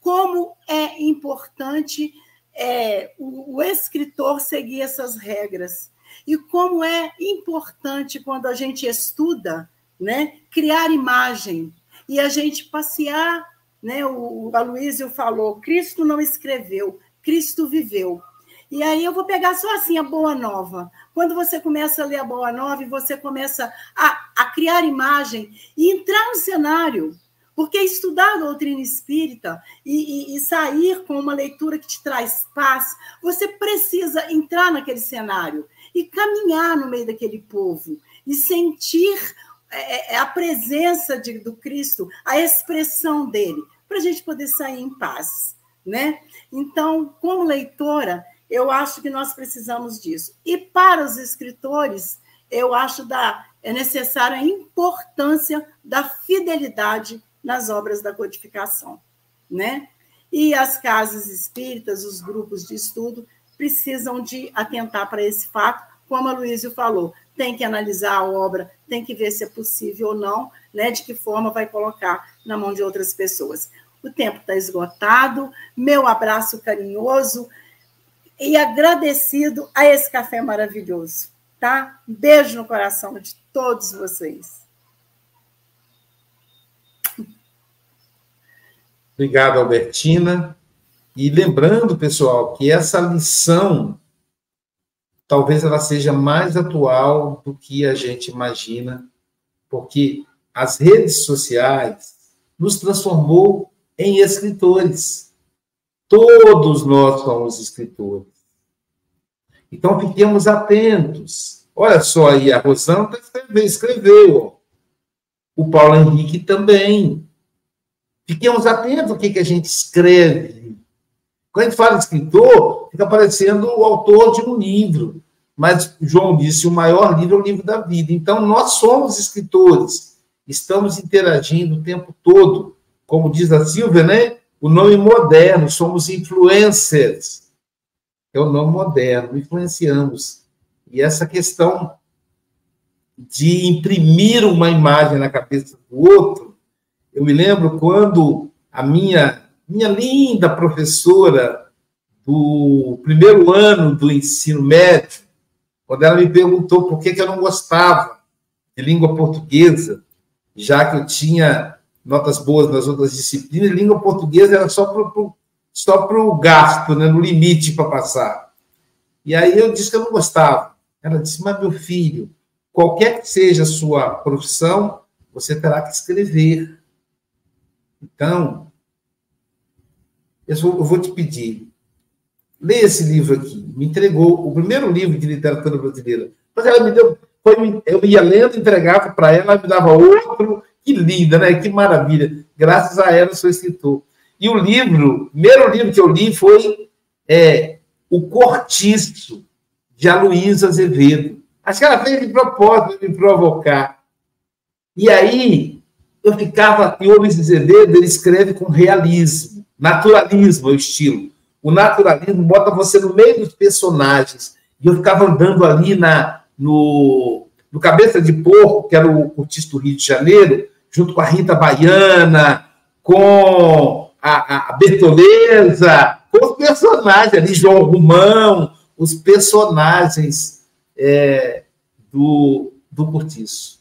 Como é importante é, o, o escritor seguir essas regras. E como é importante quando a gente estuda, né, criar imagem e a gente passear né? O, o falou: Cristo não escreveu, Cristo viveu. E aí eu vou pegar só assim a Boa Nova. Quando você começa a ler a Boa Nova e você começa a, a criar imagem e entrar no cenário, porque estudar a doutrina espírita e, e, e, sair com uma leitura que te traz paz, você precisa entrar naquele cenário e caminhar no meio daquele povo e sentir é, é a presença de, do Cristo, a expressão dele para a gente poder sair em paz, né? Então, como leitora, eu acho que nós precisamos disso. E para os escritores, eu acho da é necessária a importância da fidelidade nas obras da codificação, né? E as casas espíritas, os grupos de estudo precisam de atentar para esse fato, como a Luísio falou, tem que analisar a obra, tem que ver se é possível ou não, né, de que forma vai colocar na mão de outras pessoas. O tempo está esgotado. Meu abraço carinhoso e agradecido a esse café maravilhoso, tá? Beijo no coração de todos vocês. Obrigado, Albertina. E lembrando, pessoal, que essa lição talvez ela seja mais atual do que a gente imagina, porque as redes sociais nos transformou em escritores. Todos nós somos escritores. Então, fiquemos atentos. Olha só aí, a Rosana escreveu, escreveu. O Paulo Henrique também. Fiquemos atentos ao que, que a gente escreve. Quando a gente fala escritor, fica parecendo o autor de um livro. Mas João disse: o maior livro é o livro da vida. Então, nós somos escritores. Estamos interagindo o tempo todo como diz a Silvia, né? O nome moderno, somos influencers. É o nome moderno, influenciamos. E essa questão de imprimir uma imagem na cabeça do outro, eu me lembro quando a minha minha linda professora do primeiro ano do ensino médio, quando ela me perguntou por que, que eu não gostava de língua portuguesa, já que eu tinha notas boas nas outras disciplinas, língua portuguesa era só para só o gasto, né, no limite para passar. E aí eu disse que eu não gostava. Ela disse, mas meu filho, qualquer que seja a sua profissão, você terá que escrever. Então, eu vou te pedir, leia esse livro aqui. Me entregou o primeiro livro de literatura brasileira. Mas ela me deu, foi, eu ia lendo, entregava para ela, ela me dava outro, que linda, né? Que maravilha. Graças a ela, sou escritor. E o livro, o primeiro livro que eu li foi é, O Cortiço, de Aloysio Azevedo. Acho que ela fez de propósito me provocar. E aí, eu ficava. E o Aloysio Azevedo, ele escreve com realismo, naturalismo é o estilo. O naturalismo bota você no meio dos personagens. E eu ficava andando ali na, no, no Cabeça de Porco, que era o cortiço do Rio de Janeiro, junto com a Rita Baiana, com a, a Bertoleza, os personagens ali, João Romão, os personagens é, do, do Curtiço.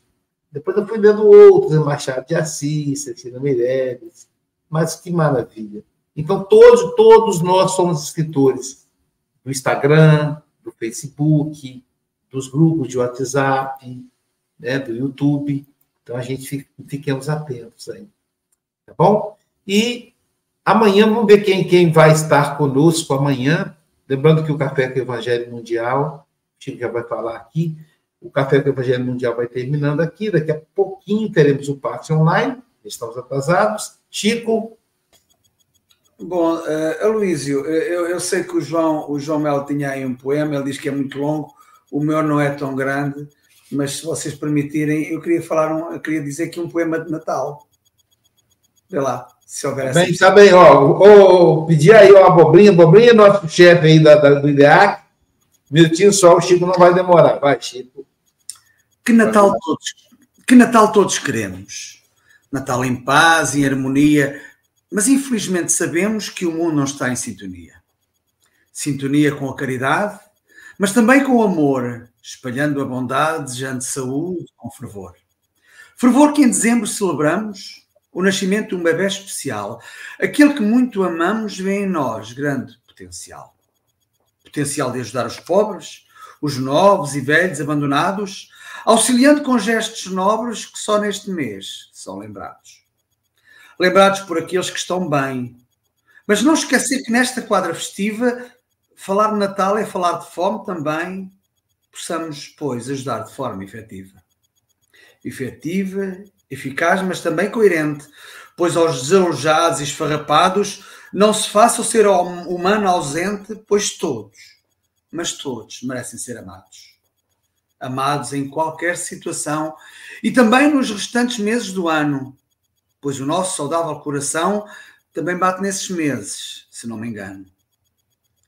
Depois eu fui lendo outros, Machado de Assis, Cecília Meirelles, mas que maravilha. Então, todos, todos nós somos escritores do Instagram, do Facebook, dos grupos de WhatsApp, né, do YouTube. Então, a gente fiquemos atentos aí. Tá bom? E amanhã, vamos ver quem, quem vai estar conosco amanhã. Lembrando que o Café com o Evangelho Mundial, o Chico já vai falar aqui, o Café com o Evangelho Mundial vai terminando aqui. Daqui a pouquinho teremos o passe online. Estamos atrasados. Chico, Bom, uh, eu, eu, sei que o João, o João Melo tinha aí um poema, ele diz que é muito longo, o meu não é tão grande, mas se vocês permitirem, eu queria falar, um, eu queria dizer aqui um poema de Natal. Vê lá, se houver essa. Bem, tá bem, ó, ó, pedir aí o Abobrinha, Abobrinha, nosso chefe aí da, da, do IDEAC, minutinho só, o Chico não vai demorar, vai, Chico. Que Natal todos, que Natal todos queremos. Natal em paz, em harmonia, mas infelizmente sabemos que o mundo não está em sintonia. Sintonia com a caridade, mas também com o amor, espalhando a bondade, desejando saúde com fervor. Fervor que em dezembro celebramos o nascimento de um bebê especial. Aquele que muito amamos vê em nós grande potencial. Potencial de ajudar os pobres, os novos e velhos abandonados, auxiliando com gestos nobres que só neste mês são lembrados lembrados por aqueles que estão bem. Mas não esquecer que nesta quadra festiva, falar de Natal é falar de fome também, possamos, pois, ajudar de forma efetiva. Efetiva, eficaz, mas também coerente, pois aos desalojados e esfarrapados não se faça o ser humano ausente, pois todos, mas todos merecem ser amados. Amados em qualquer situação e também nos restantes meses do ano, pois o nosso saudável coração também bate nesses meses, se não me engano.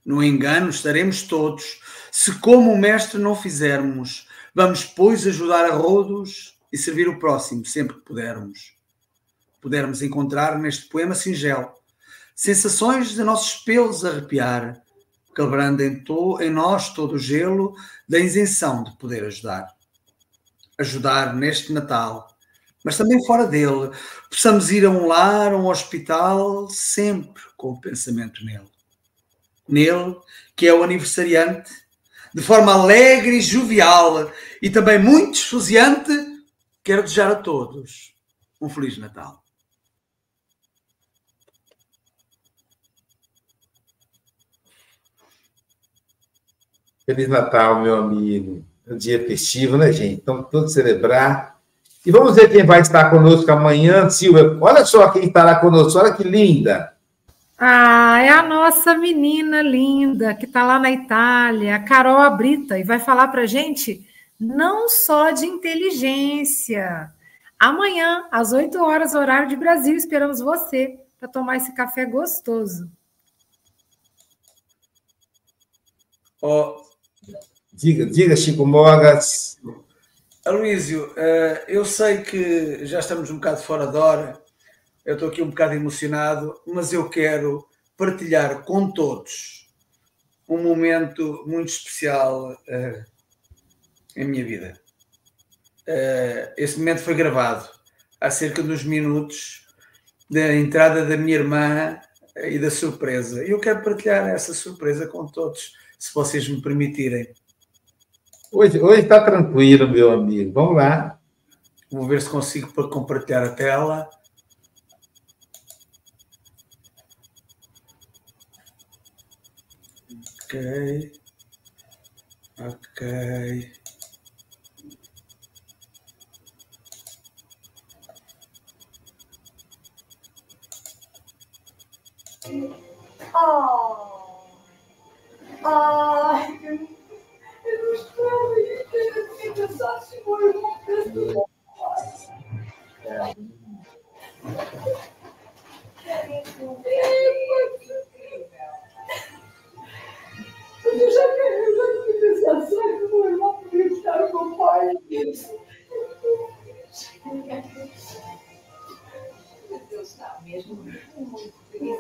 No engano estaremos todos, se como o Mestre não fizermos, vamos, pois, ajudar a rodos e servir o próximo sempre que pudermos. Pudermos encontrar neste poema singelo sensações de nossos pelos arrepiar, quebrando em, to, em nós todo o gelo da isenção de poder ajudar. Ajudar neste Natal mas também fora dele. Possamos ir a um lar, a um hospital, sempre com o pensamento nele. Nele, que é o aniversariante, de forma alegre e jovial e também muito esfuziante, quero desejar a todos um Feliz Natal. Feliz Natal, meu amigo. É um dia festivo, né, gente? Então, todos celebrar e vamos ver quem vai estar conosco amanhã, Silvia. Olha só quem estará conosco, olha que linda. Ah, é a nossa menina linda que está lá na Itália, a Carol Abrita, e vai falar para gente não só de inteligência. Amanhã, às 8 horas, horário de Brasil, esperamos você para tomar esse café gostoso. Oh, diga, diga, Chico Mogas. Aloísio, eh, eu sei que já estamos um bocado fora da hora, eu estou aqui um bocado emocionado, mas eu quero partilhar com todos um momento muito especial uh, em minha vida. Uh, esse momento foi gravado há cerca de uns minutos da entrada da minha irmã e da surpresa. Eu quero partilhar essa surpresa com todos, se vocês me permitirem. Hoje está tranquilo, meu amigo. Vamos lá. Vou ver se consigo compartilhar a tela. Ok. Ok. Oh. Oh. Deus está mesmo muito feliz.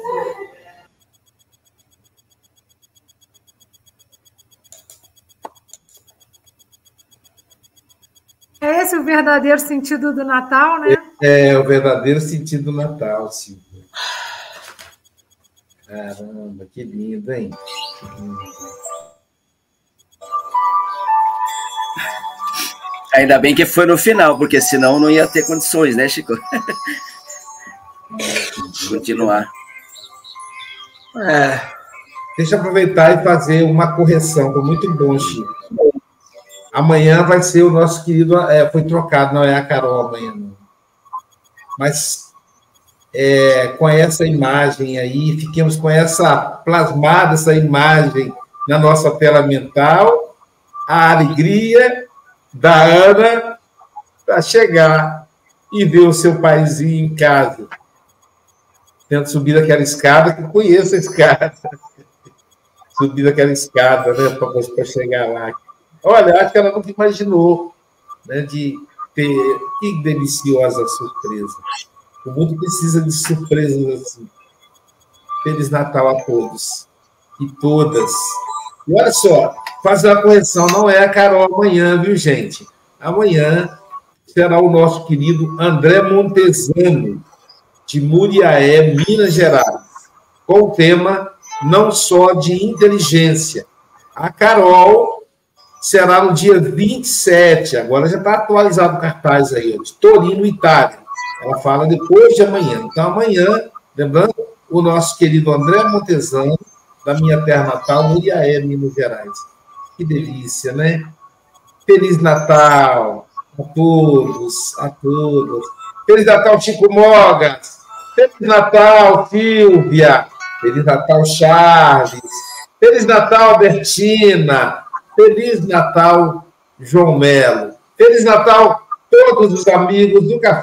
Esse o verdadeiro sentido do Natal, né? É, é o verdadeiro sentido do Natal, Silvia. Caramba, que lindo, hein? Que lindo. Ainda bem que foi no final, porque senão não ia ter condições, né, Chico? Continuar. É, deixa eu aproveitar e fazer uma correção, foi muito bom, Chico. Amanhã vai ser o nosso querido. É, foi trocado, não é a Carol amanhã, não. Mas é, com essa imagem aí, fiquemos com essa plasmada, essa imagem na nossa tela mental, a alegria da Ana para chegar e ver o seu paizinho em casa. Tendo subido aquela escada, que conheço a escada. Subido aquela escada, né, para chegar lá. Olha, acho que ela nunca imaginou né, de ter. Que deliciosa surpresa. O mundo precisa de surpresas assim. Feliz Natal a todos e todas. E olha só, fazer uma correção, não é a Carol amanhã, viu, gente? Amanhã será o nosso querido André Montesano, de Muriaé, Minas Gerais, com o tema não só de inteligência. A Carol será no dia 27, agora já está atualizado o cartaz aí, de Torino, Itália. Ela fala depois de amanhã. Então, amanhã, lembrando, o nosso querido André Montesano, da minha terra natal, Muriaé, Minas Gerais. Que delícia, né? Feliz Natal a todos, a todas. Feliz Natal, Chico Mogas. Feliz Natal, Silvia. Feliz Natal, Charles. Feliz Natal, Bertina. Feliz Natal, João Melo. Feliz Natal, todos os amigos do Café.